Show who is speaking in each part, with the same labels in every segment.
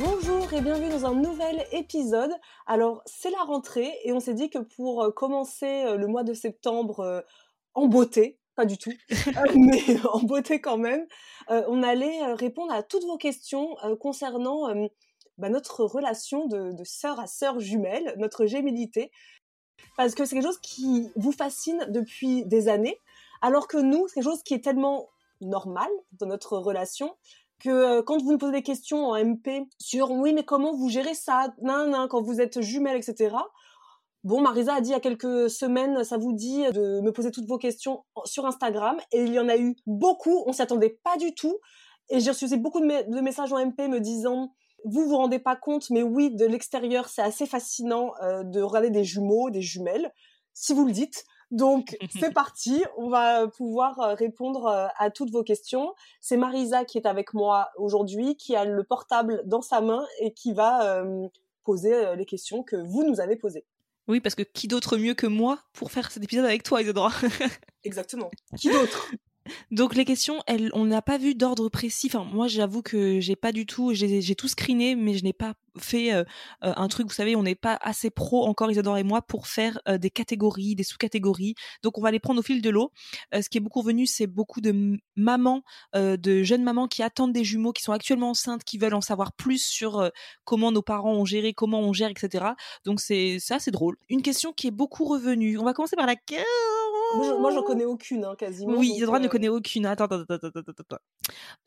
Speaker 1: Bonjour et bienvenue dans un nouvel épisode. Alors, c'est la rentrée et on s'est dit que pour euh, commencer euh, le mois de septembre euh, en beauté, pas du tout, mais en beauté quand même, on allait répondre à toutes vos questions concernant bah, notre relation de, de sœur à sœur jumelle, notre gémilité, parce que c'est quelque chose qui vous fascine depuis des années, alors que nous, c'est quelque chose qui est tellement normal dans notre relation que euh, quand vous nous posez des questions en MP sur oui mais comment vous gérez ça, nan, nan, quand vous êtes jumelles, etc. Bon, Marisa a dit il y a quelques semaines, ça vous dit de me poser toutes vos questions sur Instagram et il y en a eu beaucoup, on s'y attendait pas du tout et j'ai reçu beaucoup de, me- de messages en MP me disant vous vous rendez pas compte, mais oui, de l'extérieur, c'est assez fascinant euh, de regarder des jumeaux, des jumelles, si vous le dites. Donc, c'est parti, on va pouvoir euh, répondre euh, à toutes vos questions. C'est Marisa qui est avec moi aujourd'hui, qui a le portable dans sa main et qui va euh, poser euh, les questions que vous nous avez posées.
Speaker 2: Oui, parce que qui d'autre mieux que moi pour faire cet épisode avec toi, Isidora
Speaker 1: Exactement. Qui d'autre?
Speaker 2: Donc les questions, on n'a pas vu d'ordre précis. Enfin, moi, j'avoue que j'ai pas du tout, j'ai tout screené, mais je n'ai pas fait euh, euh, un truc. Vous savez, on n'est pas assez pro encore, Isidora et moi, pour faire euh, des catégories, des sous-catégories. Donc on va les prendre au fil de l'eau. Ce qui est beaucoup revenu, c'est beaucoup de mamans, de jeunes mamans qui attendent des jumeaux, qui sont actuellement enceintes, qui veulent en savoir plus sur comment nos parents ont géré, comment on gère, etc. Donc c'est ça, c'est drôle. Une question qui est beaucoup revenue. On va commencer par la
Speaker 1: Moi, Moi, j'en connais aucune, hein, quasiment.
Speaker 2: oui,
Speaker 1: donc,
Speaker 2: Isadora ne
Speaker 1: euh,
Speaker 2: connaît aucune. Attends, attends, attends, attends, attends, attends.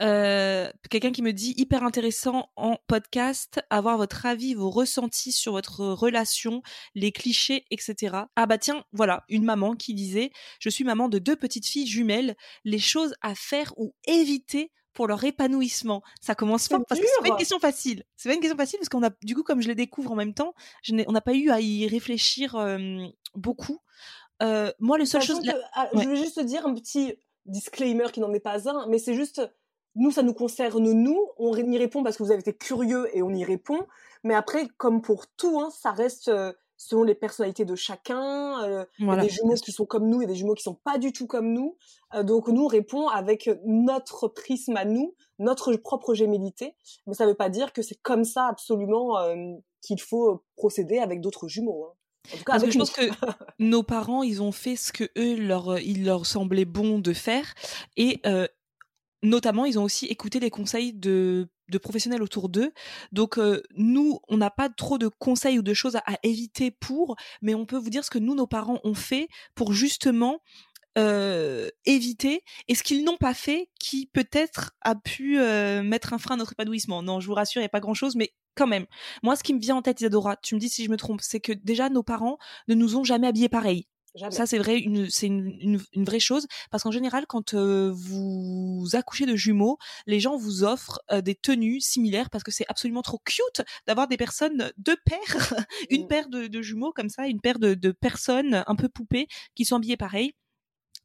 Speaker 2: Euh, Quelqu'un qui me dit hyper intéressant en podcast, avoir votre avis, vos ressentis sur votre relation, les clichés, etc. Ah bah tiens, voilà, une maman qui disait, je suis maman de deux petites filles jumelles, les choses à faire ou éviter pour leur épanouissement. Ça commence fort parce que c'est pas une question facile. C'est pas une question facile parce qu'on a, du coup, comme je les découvre en même temps, je on n'a pas eu à y réfléchir euh, beaucoup. Euh, moi,
Speaker 1: Sachant
Speaker 2: choses. la-
Speaker 1: que, ah,
Speaker 2: Ouais.
Speaker 1: Je vais juste dire un petit disclaimer qui n'en est pas un, mais c'est juste, nous, ça nous concerne nous, on y répond parce que vous avez été curieux et on y répond, mais après, comme pour tout, hein, ça reste euh, selon les personnalités de chacun, euh, il y a des jumeaux qui sont comme nous, a des jumeaux qui sont pas du tout comme nous, donc nous, on répond avec notre prisme à nous, notre propre gémilité, mais ça veut pas dire que c'est comme ça absolument qu'il faut procéder avec d'autres jumeaux. hein. En tout cas,
Speaker 2: Parce que je
Speaker 1: nous.
Speaker 2: pense que nos parents, ils ont fait ce que eux leur, il leur semblait bon de faire, et euh, notamment, ils ont aussi écouté les conseils de de professionnels autour d'eux. Donc euh, nous, on n'a pas trop de conseils ou de choses à, à éviter pour, mais on peut vous dire ce que nous, nos parents, ont fait pour justement euh, éviter et ce qu'ils n'ont pas fait qui peut-être a pu euh, mettre un frein à notre épanouissement. Non, je vous rassure, il n'y a pas grand-chose, mais quand même. Moi, ce qui me vient en tête, Isadora, tu me dis si je me trompe, c'est que déjà nos parents ne nous ont jamais habillés pareil.
Speaker 1: Jamais.
Speaker 2: Ça, c'est vrai, une, c'est une, une, une vraie chose. Parce qu'en général, quand euh, vous accouchez de jumeaux, les gens vous offrent euh, des tenues similaires parce que c'est absolument trop cute d'avoir des personnes, deux paires, une
Speaker 1: Mm.
Speaker 2: paire de, de jumeaux comme ça, une paire de, de personnes un peu poupées qui sont habillées pareil.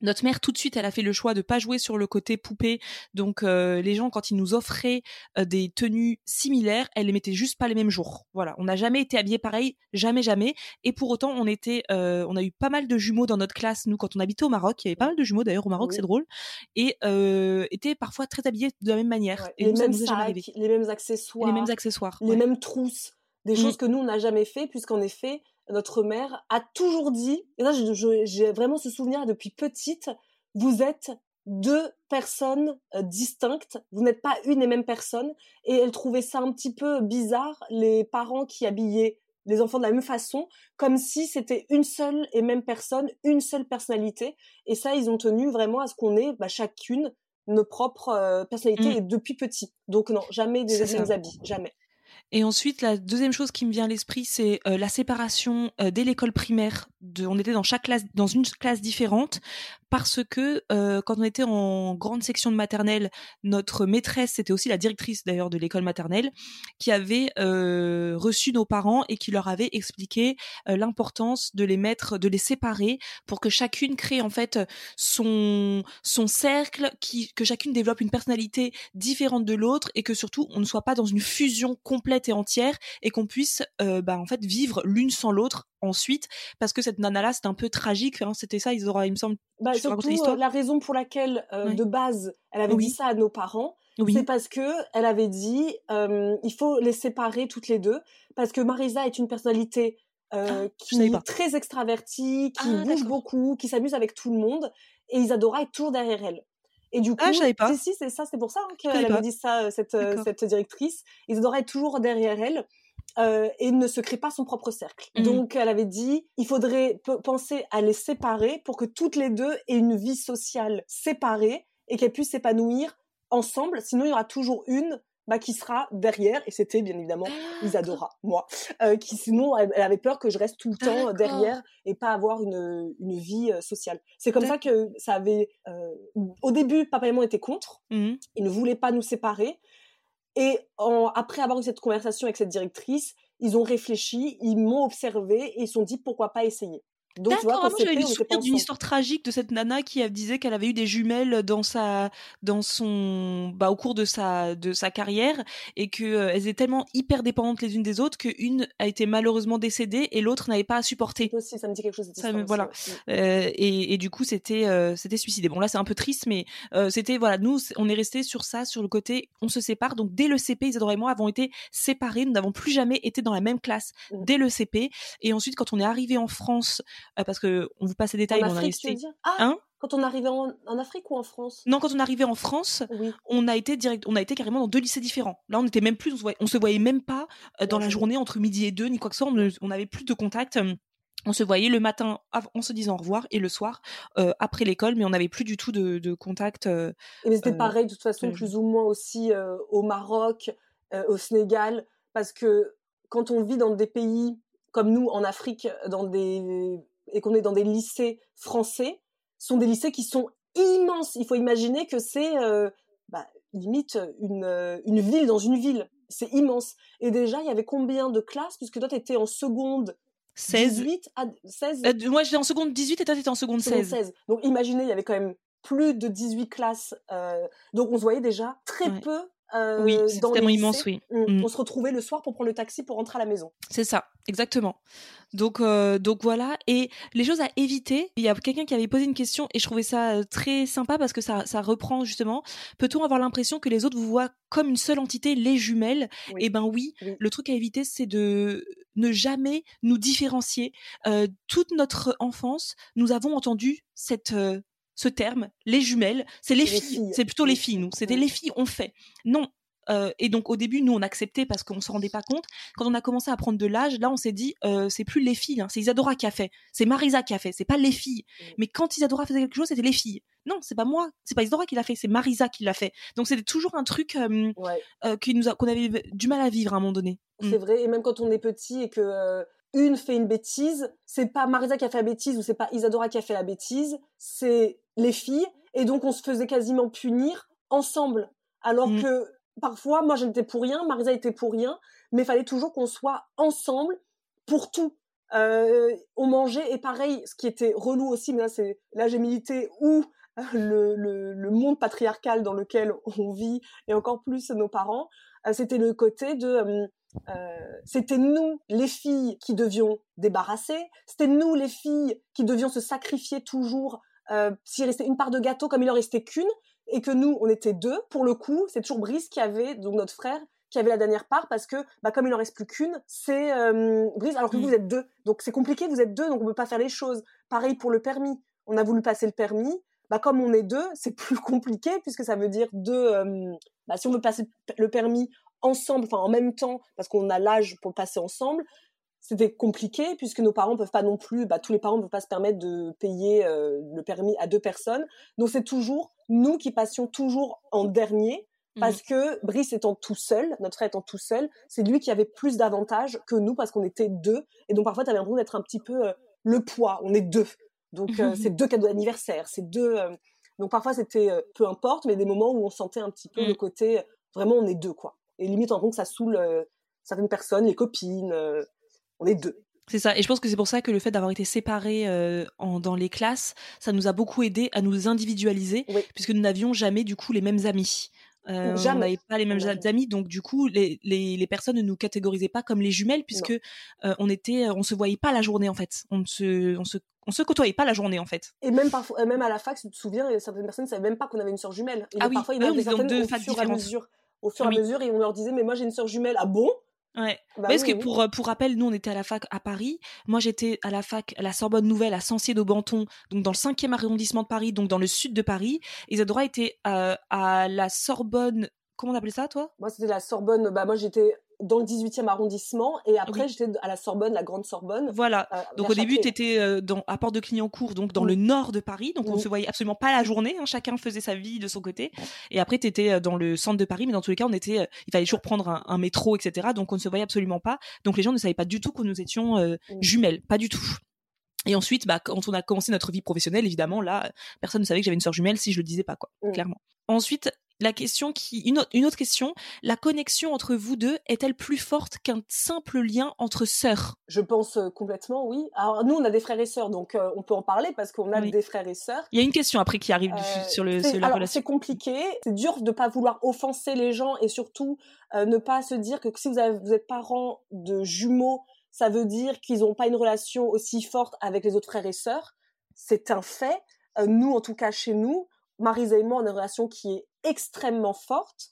Speaker 2: Notre mère, tout de suite, elle a fait le choix de pas jouer sur le côté poupée. Donc, euh, les gens, quand ils nous offraient euh, des tenues similaires, elle les mettait juste pas les mêmes jours. Voilà, on n'a jamais été habillés pareil, jamais, jamais. Et pour autant, on était, euh, on a eu pas mal de jumeaux dans notre classe. Nous, quand on habitait au Maroc, il y avait pas mal de jumeaux d'ailleurs au Maroc,
Speaker 1: Oui.
Speaker 2: c'est drôle, et étaient parfois très habillés de la même manière.
Speaker 1: Ouais,
Speaker 2: Et
Speaker 1: les
Speaker 2: nous,
Speaker 1: mêmes sacs, les mêmes accessoires,
Speaker 2: Les mêmes accessoires.
Speaker 1: les
Speaker 2: ouais.
Speaker 1: mêmes trousses, des
Speaker 2: Mm.
Speaker 1: choses que nous on n'a jamais fait puisqu'en effet notre mère a toujours dit et là j'ai vraiment ce souvenir depuis petite vous êtes deux personnes euh, distinctes. Vous n'êtes pas une et même personne. Et elle trouvait ça un petit peu bizarre les parents qui habillaient les enfants de la même façon comme si c'était une seule et même personne une seule personnalité. Et ça ils ont tenu vraiment à ce qu'on ait bah, chacune nos propres euh, personnalités
Speaker 2: Mm.
Speaker 1: depuis petit. Donc non jamais des habits jamais
Speaker 2: Et ensuite, la deuxième chose qui me vient à l'esprit, c'est euh, la séparation euh, dès l'école primaire. On était dans chaque classe, dans une classe différente, parce que euh, quand on était en grande section de maternelle, notre maîtresse, c'était aussi la directrice d'ailleurs de l'école maternelle, qui avait reçu nos parents et qui leur avait expliqué l'importance de les mettre, de les séparer, pour que chacune crée en fait son son cercle, qui que chacune développe une personnalité différente de l'autre et que surtout on ne soit pas dans une fusion complète et entière et qu'on puisse euh, bah, en fait vivre l'une sans l'autre ensuite. Parce que cette nana là c'était un peu tragique hein, c'était ça ils auraient il me semble.
Speaker 1: Bah, surtout, euh, la raison pour laquelle, euh, de base, elle avait
Speaker 2: Oui.
Speaker 1: dit ça à nos parents,
Speaker 2: oui.
Speaker 1: c'est parce que elle avait dit, euh, il faut les séparer toutes les deux, parce que Marisa est une personnalité euh,
Speaker 2: Ah,
Speaker 1: qui est très extravertie, qui
Speaker 2: Ah,
Speaker 1: bouge beaucoup, qui s'amuse avec tout le monde, et Isadora est toujours derrière elle. Et du coup,
Speaker 2: Ah, je savais pas.
Speaker 1: si, c'est ça, c'est pour ça hein, qu'elle avait dit ça, euh, cette, euh, cette directrice. Isadora est toujours derrière elle. euh, et ne se crée pas son propre cercle.
Speaker 2: Mhm.
Speaker 1: Donc, elle avait dit, il faudrait pe- penser à les séparer pour que toutes les deux aient une vie sociale séparée et qu'elles puissent s'épanouir ensemble. Sinon, il y aura toujours une bah, qui sera derrière. Et c'était bien évidemment
Speaker 2: Ah,
Speaker 1: Isadora, moi, euh, qui sinon, elle, avait peur que je reste tout le temps euh,
Speaker 2: D'accord.
Speaker 1: derrière et pas avoir une, une vie euh, sociale. C'est comme ça que ça avait... euh, au début, papa et maman étaient contre.
Speaker 2: Mhm.
Speaker 1: Ils ne voulaient pas nous séparer. Et en- après avoir eu cette conversation avec cette directrice, ils ont réfléchi, ils m'ont observé et ils se sont dit pourquoi pas essayer. Donc, tu vois, quand
Speaker 2: ah, moi j'avais le souvenir d'une histoire tragique de cette nana qui disait qu'elle avait eu des jumelles dans sa, dans son, bah, au cours de sa, de sa carrière et que euh, elles étaient tellement hyper dépendantes les unes des autres qu'une a été malheureusement décédée et l'autre n'avait pas à supporter.
Speaker 1: Aussi, ça me dit quelque chose.
Speaker 2: Ça voilà.
Speaker 1: ouais.
Speaker 2: Euh, et, et du coup, c'était euh, c'était suicidé. Bon, là, c'est un peu triste, mais euh, c'était voilà, nous, on est resté sur ça, sur le côté, on se sépare. Donc, dès le CP, Isadora et moi avons été séparés. Nous n'avons plus jamais été dans la même classe
Speaker 1: Mhm.
Speaker 2: dès le CP. Et ensuite, quand on est arrivé en France, parce que on vous passe les détails,
Speaker 1: En
Speaker 2: mais on a
Speaker 1: Afrique, tu veux dire? Ah,
Speaker 2: Hein?
Speaker 1: quand on arrivait en, en Afrique ou en France?
Speaker 2: Non, quand on arrivé en France,
Speaker 1: Oui.
Speaker 2: on a été direct, on a été carrément dans deux lycées différents. Là, on était même plus, on se voyait, on se voyait même pas euh, dans la journée entre midi et deux, ni quoi que ce soit. On n'avait plus de contact. euh, On se voyait le matin en se disant au revoir et le soir euh, après l'école, mais on n'avait plus du tout de, de contact.
Speaker 1: Et mais c'était pareil, de toute façon, plus ou moins aussi au Maroc, au Sénégal, parce que quand on vit dans des pays comme nous, en Afrique, dans des et qu'on est dans des lycées français, sont des lycées qui sont immenses. Il faut imaginer que c'est euh, bah, limite une, euh, une ville dans une ville. C'est immense. Et déjà, il y avait combien de classes Puisque toi, tu étais en seconde
Speaker 2: 16.
Speaker 1: 18 à 16
Speaker 2: Euh, moi, j'étais en seconde 18 et toi, t'étais en seconde
Speaker 1: seconde
Speaker 2: 16.
Speaker 1: 16. Donc imaginez, il y avait quand même plus de 18 classes. euh, donc on se voyait déjà très
Speaker 2: Ouais.
Speaker 1: peu euh,
Speaker 2: Oui, c'est tellement immense, oui.
Speaker 1: On,
Speaker 2: Mm.
Speaker 1: on se retrouvait le soir pour prendre le taxi pour rentrer à la maison.
Speaker 2: C'est ça, exactement. Donc, euh, donc voilà. Et les choses à éviter, il y a quelqu'un qui avait posé une question et je trouvais ça euh, très sympa parce que ça, ça reprend justement. Peut-on avoir l'impression que les autres vous voient comme une seule entité, les jumelles?
Speaker 1: Oui.
Speaker 2: Eh ben oui.
Speaker 1: Oui.
Speaker 2: Le truc à éviter, c'est de ne jamais nous différencier. Euh, toute notre enfance, nous avons entendu cette euh, ce terme, les jumelles, c'est les,
Speaker 1: Les
Speaker 2: filles.
Speaker 1: filles.
Speaker 2: C'est plutôt les filles, nous. C'était
Speaker 1: Oui.
Speaker 2: les filles, on fait. Non. Euh, et donc au début, nous on acceptait parce qu'on se rendait pas compte. Quand on a commencé à prendre de l'âge, là on s'est dit euh, c'est plus les filles, hein, c'est Isadora qui a fait, c'est Marisa qui a fait, c'est pas les filles.
Speaker 1: Mm.
Speaker 2: Mais quand Isadora faisait quelque chose, c'était les filles. Non, c'est pas moi, c'est pas Isadora qui l'a fait, c'est Marisa qui l'a fait. Donc c'était toujours un truc euh,
Speaker 1: Ouais,
Speaker 2: qui nous a- qu'on avait du mal à vivre à un moment donné. Mm.
Speaker 1: c'est vrai. Et même quand on est petit et que une fait une bêtise, c'est pas Marisa qui a fait la bêtise ou c'est pas Isadora qui a fait la bêtise, c'est les filles. Et donc on se faisait quasiment punir ensemble. Alors
Speaker 2: Mm.
Speaker 1: que parfois, moi j'étais pour rien, Marisa était pour rien, mais il fallait toujours qu'on soit ensemble pour tout. Euh, on mangeait et pareil, ce qui était relou aussi, mais là c'est là j'ai milité ou le, le, monde patriarcal dans lequel on vit et encore plus nos parents, euh, c'était le côté de euh, euh, c'était nous les filles qui devions débarrasser, c'était nous les filles qui devions se sacrifier toujours euh, s'il restait une part de gâteau comme il en restait qu'une et que nous on était deux pour le coup c'est toujours Brice qui avait donc notre frère qui avait la dernière part parce que bah, comme il en reste plus qu'une, c'est euh, Brice alors que vous,
Speaker 2: Mm.
Speaker 1: vous êtes deux. Donc c'est compliqué, vous êtes deux donc on peut pas faire les choses. Pareil pour le permis. On a voulu passer le permis, bah comme on est deux, c'est plus compliqué puisque ça veut dire deux euh, bah, si on veut passer le permis ensemble enfin en même temps parce qu'on a l'âge pour le passer ensemble, c'était compliqué puisque nos parents peuvent pas non plus bah, tous les parents ne peuvent pas se permettre de payer euh, le permis à deux personnes. Donc c'est toujours nous qui passions toujours en dernier parce que Brice étant tout seul, notre frère étant tout seul, c'est lui qui avait plus d'avantages que nous parce qu'on était deux. Et donc parfois, tu avais l'impression d'être un petit peu euh, le poids. On est deux. Donc euh, c'est deux cadeaux d'anniversaire. C'est deux. Donc parfois, c'était peu importe, mais des moments où on sentait un petit peu le côté euh, vraiment on est deux quoi. Et limite, on que ça saoule certaines personnes, les copines. Euh, on est deux.
Speaker 2: C'est ça, et je pense que c'est pour ça que le fait d'avoir été séparés euh, en, dans les classes, ça nous a beaucoup aidé à nous individualiser,
Speaker 1: Oui.
Speaker 2: puisque nous n'avions jamais du coup les mêmes amis. Euh,
Speaker 1: Jamais.
Speaker 2: On n'avait pas les mêmes
Speaker 1: Jamais.
Speaker 2: amis, donc du coup les, les, les personnes ne nous catégorisaient pas comme les jumelles, puisque euh, on était, on se voyait pas la journée en fait, on ne se, on se, on se côtoyait pas la journée en fait.
Speaker 1: Et même parfois, euh, même à la fac, tu te souviens, certaines personnes ne savaient même pas qu'on avait une sœur jumelle. Et
Speaker 2: Ah oui,
Speaker 1: parfois, il y
Speaker 2: ah oui,
Speaker 1: avait
Speaker 2: était dans
Speaker 1: certaines
Speaker 2: deux
Speaker 1: au fur et à mesure. Au fur et
Speaker 2: Oui.
Speaker 1: à mesure, et on leur disait, mais moi j'ai une sœur jumelle. Ah bon?
Speaker 2: Ouais.
Speaker 1: Bah
Speaker 2: Parce
Speaker 1: oui,
Speaker 2: que
Speaker 1: oui.
Speaker 2: pour, euh, pour rappel, nous on était à la fac à Paris. Moi j'étais à la fac à la Sorbonne Nouvelle à Sancier-d'Aubenton, donc dans le 5e arrondissement de Paris, donc dans le sud de Paris. Isadora était euh, à la Sorbonne. Comment on appelait ça, toi?
Speaker 1: Moi, c'était la Sorbonne. Bah, moi, j'étais dans le 18e arrondissement. Et après,
Speaker 2: Oui.
Speaker 1: j'étais à la Sorbonne, la Grande Sorbonne.
Speaker 2: Voilà.
Speaker 1: euh,
Speaker 2: Donc au début, tu étais dans, à Porte de Clignancourt, donc dans le nord de Paris. Donc on
Speaker 1: Mm.
Speaker 2: se voyait absolument pas la journée. hein, chacun faisait sa vie de son côté. Et après, tu étais dans le centre de Paris, mais dans tous les cas, on était, euh, il fallait toujours prendre un, un métro, etc. Donc on ne se voyait absolument pas. Donc les gens ne savaient pas du tout que nous étions euh, jumelles, pas du tout. Et ensuite, bah, quand on a commencé notre vie professionnelle, évidemment, là, personne ne savait que j'avais une sœur jumelle si je le disais pas, quoi, clairement. Ensuite, la question qui, une autre, une autre question, la connexion entre vous deux est-elle plus forte qu'un simple lien entre sœurs?
Speaker 1: Je pense euh, complètement, oui. Alors, nous, on a des frères et sœurs, donc euh, on peut en parler parce qu'on a
Speaker 2: Oui.
Speaker 1: des frères et sœurs.
Speaker 2: Il y a une question après qui arrive
Speaker 1: Euh,
Speaker 2: sur, le, sur la
Speaker 1: alors,
Speaker 2: relation.
Speaker 1: C'est compliqué, c'est dur de pas vouloir offenser les gens et surtout euh, ne pas se dire que si vous, avez, vous êtes parents de jumeaux, ça veut dire qu'ils n'ont pas une relation aussi forte avec les autres frères et sœurs. C'est un fait. Nous, en tout cas chez nous, Marisa et moi, on a une relation qui est extrêmement forte,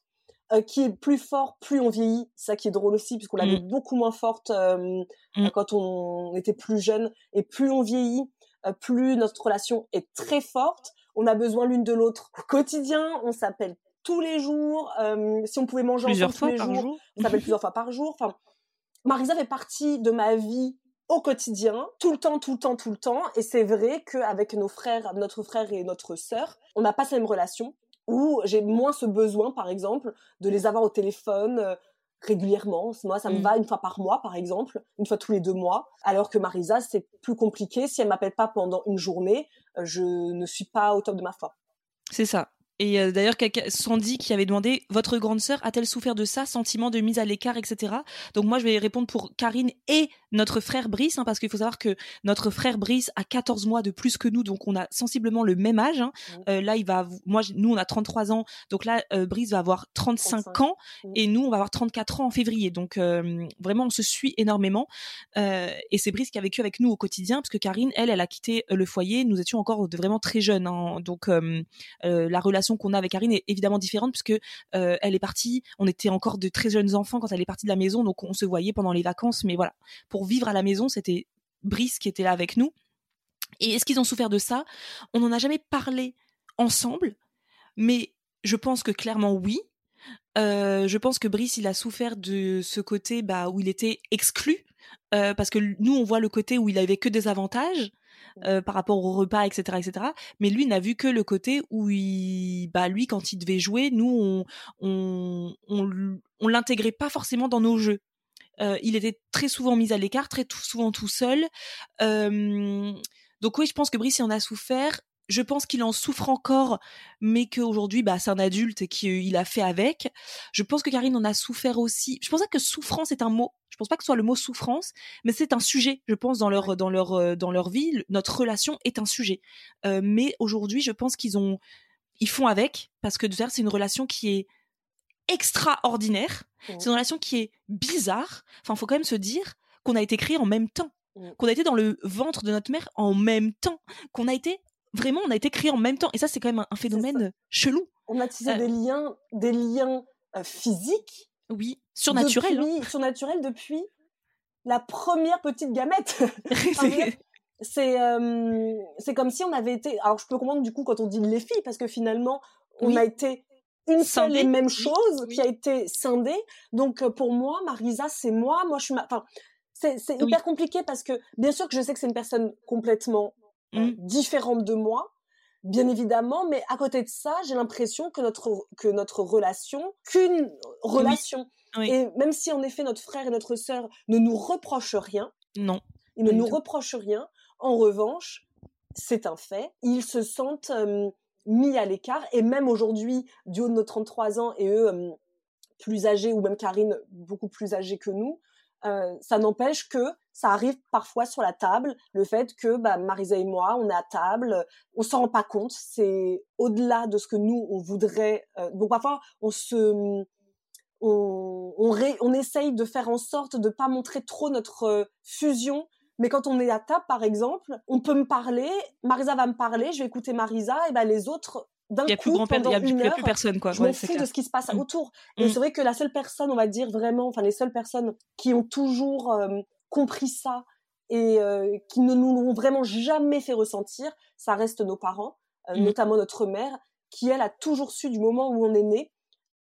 Speaker 1: euh, qui est plus forte plus on vieillit. Ça qui est drôle aussi, puisqu'on l'avait beaucoup moins forte euh,
Speaker 2: Mm.
Speaker 1: quand on était plus jeune. Et plus on vieillit, euh, plus notre relation est très forte. On a besoin l'une de l'autre au quotidien. On s'appelle tous les jours. Euh, si on pouvait manger
Speaker 2: Plusieurs
Speaker 1: ensemble
Speaker 2: fois
Speaker 1: tous les
Speaker 2: par
Speaker 1: jours,
Speaker 2: jour.
Speaker 1: on s'appelle plusieurs fois par jour. Enfin, Marisa fait partie de ma vie au quotidien, tout le temps, tout le temps, tout le temps. Et c'est vrai qu'avec nos frères, notre frère et notre sœur, on n'a pas cette même relation où j'ai moins ce besoin, par exemple, de les avoir au téléphone euh, régulièrement. Moi, ça me
Speaker 2: Mm.
Speaker 1: va une fois par mois, par exemple, une fois tous les deux mois. Alors que Marisa, c'est plus compliqué. Si elle m'appelle pas pendant une journée, euh, je ne suis pas au top de ma forme.
Speaker 2: C'est ça. Et euh, d'ailleurs, quelqu'un- Sandy qui avait demandé Votre grande sœur a-t-elle souffert de ça? Sentiment de mise à l'écart, etc. Donc, moi, je vais répondre pour Karine et notre frère Brice, hein, parce qu'il faut savoir que notre frère Brice a 14 mois de plus que nous, donc on a sensiblement le même âge. hein.
Speaker 1: Mhm.
Speaker 2: Euh, là, il va, moi, nous, on a 33 ans, donc là, euh, Brice va avoir 35,
Speaker 1: 35.
Speaker 2: ans,
Speaker 1: Mhm.
Speaker 2: et nous, on va avoir 34 ans en février. Donc, euh, vraiment, on se suit énormément. Euh, et c'est Brice qui a vécu avec nous au quotidien, parce que Karine, elle, elle a quitté le foyer. Nous étions encore vraiment très jeunes. hein. donc, la relation qu'on a avec Karine est évidemment différente, puisque elle est partie. On était encore de très jeunes enfants quand elle est partie de la maison, donc on se voyait pendant les vacances. Mais voilà, pour vivre à la maison, c'était Brice qui était là avec nous. Et est-ce qu'ils ont souffert de ça? On n'en a jamais parlé ensemble, mais je pense que clairement oui. Euh, je pense que Brice, il a souffert de ce côté bah, où il était exclu, euh, parce que nous, on voit le côté où il avait que des avantages euh, par rapport au repas, etc., etc. Mais lui n'a vu que le côté où il, bah, lui, quand il devait jouer, nous, on, on, on, on l'intégrait pas forcément dans nos jeux. Euh, il était très souvent mis à l'écart, très tout, souvent tout seul. Euh, donc oui, je pense que Brice il en a souffert. je pense qu'il en souffre encore, mais qu'aujourd'hui, bah, c'est un adulte et qu'il a fait avec. Je pense que Karine en a souffert aussi. Je pense pas que souffrance est un mot. Je pense pas que ce soit le mot souffrance, mais c'est un sujet. Je pense dans leur dans leur euh, dans leur vie, notre relation est un sujet. Euh, mais aujourd'hui, je pense qu'ils ont ils font avec parce que de faire c'est une relation qui est extraordinaire. C'est une relation qui est bizarre. Enfin, faut quand même se dire qu'on a été créé en même temps, qu'on a été dans le ventre de notre mère en même temps, qu'on a été vraiment, on a été créé en même temps. Et ça, c'est quand même un, phénomène chelou.
Speaker 1: On a tissé des liens, des liens physiques.
Speaker 2: Oui, surnaturels.
Speaker 1: Depuis, hein. Surnaturels depuis la première petite gamète. c'est c'est comme si on avait été. Alors, je peux comprendre du coup quand on dit les filles, parce que finalement, on a été une seule et même chose qui a été scindée. Donc, pour moi, Marisa, c'est moi. Moi, je suis ma... Enfin, c'est hyper compliqué parce que, bien sûr que je sais que c'est une personne complètement Mmh. différente de moi, bien évidemment, mais à côté de ça, j'ai l'impression que notre, que notre relation, qu'une relation, et même si en effet notre frère et notre sœur ne nous reprochent rien,
Speaker 2: non,
Speaker 1: ils ne nous reprochent rien, en revanche, c'est un fait, ils se sentent mis à l'écart, et même aujourd'hui, du haut de nos 33 ans, et eux, plus âgés, ou même Karine, beaucoup plus âgée que nous, euh, ça n'empêche que ça arrive parfois sur la table, le fait que bah, Marisa et moi, on est à table, on s'en rend pas compte, c'est au-delà de ce que nous, on voudrait. Euh, donc parfois, on se... On, on, essaye de faire en sorte de pas montrer trop notre euh, fusion mais quand on est à table, par exemple, on peut me parler, Marisa va me parler, je vais écouter Marisa, et ben les autres d'un coup,
Speaker 2: plus
Speaker 1: pendant
Speaker 2: il
Speaker 1: y a
Speaker 2: plus personne quoi.
Speaker 1: Je m'en fous de ce qui se passe mmh. autour. Et mmh. c'est vrai que la seule personne, on va dire vraiment, enfin les seules personnes qui ont toujours compris ça et euh, qui ne nous l'ont vraiment jamais fait ressentir, ça reste nos parents, euh, mmh. notamment notre mère, qui elle a toujours su du moment où on est né,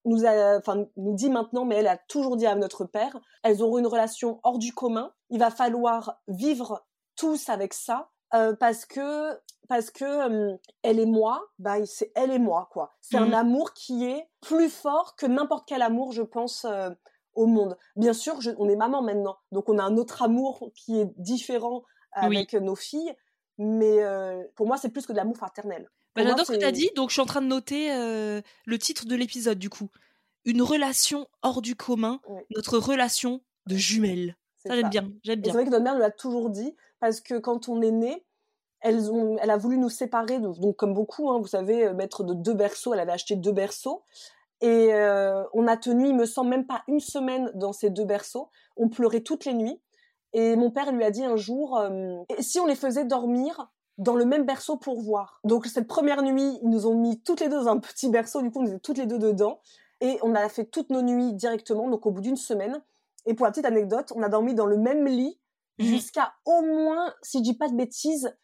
Speaker 1: nous a, enfin nous dit maintenant, mais elle a toujours dit à notre père, elles auront une relation hors du commun. Il va falloir vivre tous avec ça euh, parce que parce que elle et moi, bah c'est elle et moi quoi. C'est un mmh. amour qui est plus fort que n'importe quel amour, je pense, euh, au monde. Bien sûr, on est maman maintenant, donc on a un autre amour qui est différent avec nos filles, mais euh, pour moi c'est plus que de l'amour fraternel.
Speaker 2: Bah, J'adore ce que tu as dit, donc je suis en train de noter le titre de l'épisode du coup. Une relation hors du commun, notre relation de jumelles. Ça, j'aime bien, j'aime bien.
Speaker 1: C'est vrai que notre mère nous l'a toujours dit, parce que quand on est né, elles ont, elle a voulu nous séparer, donc comme beaucoup, hein, vous savez, euh, mettre de deux berceaux. Elle avait acheté deux berceaux. Et euh, on a tenu, il me semble, même pas une semaine dans ces deux berceaux. On pleurait toutes les nuits. Et mon père lui a dit un jour, euh, si on les faisait dormir dans le même berceau pour voir. Donc cette première nuit, ils nous ont mis toutes les deux dans un petit berceau. Du coup, on était toutes les deux dedans. Et on a fait toutes nos nuits directement, donc au bout d'une semaine. Et pour la petite anecdote, on a dormi dans le même lit Mmh. jusqu'à au moins, si je dis pas de bêtises,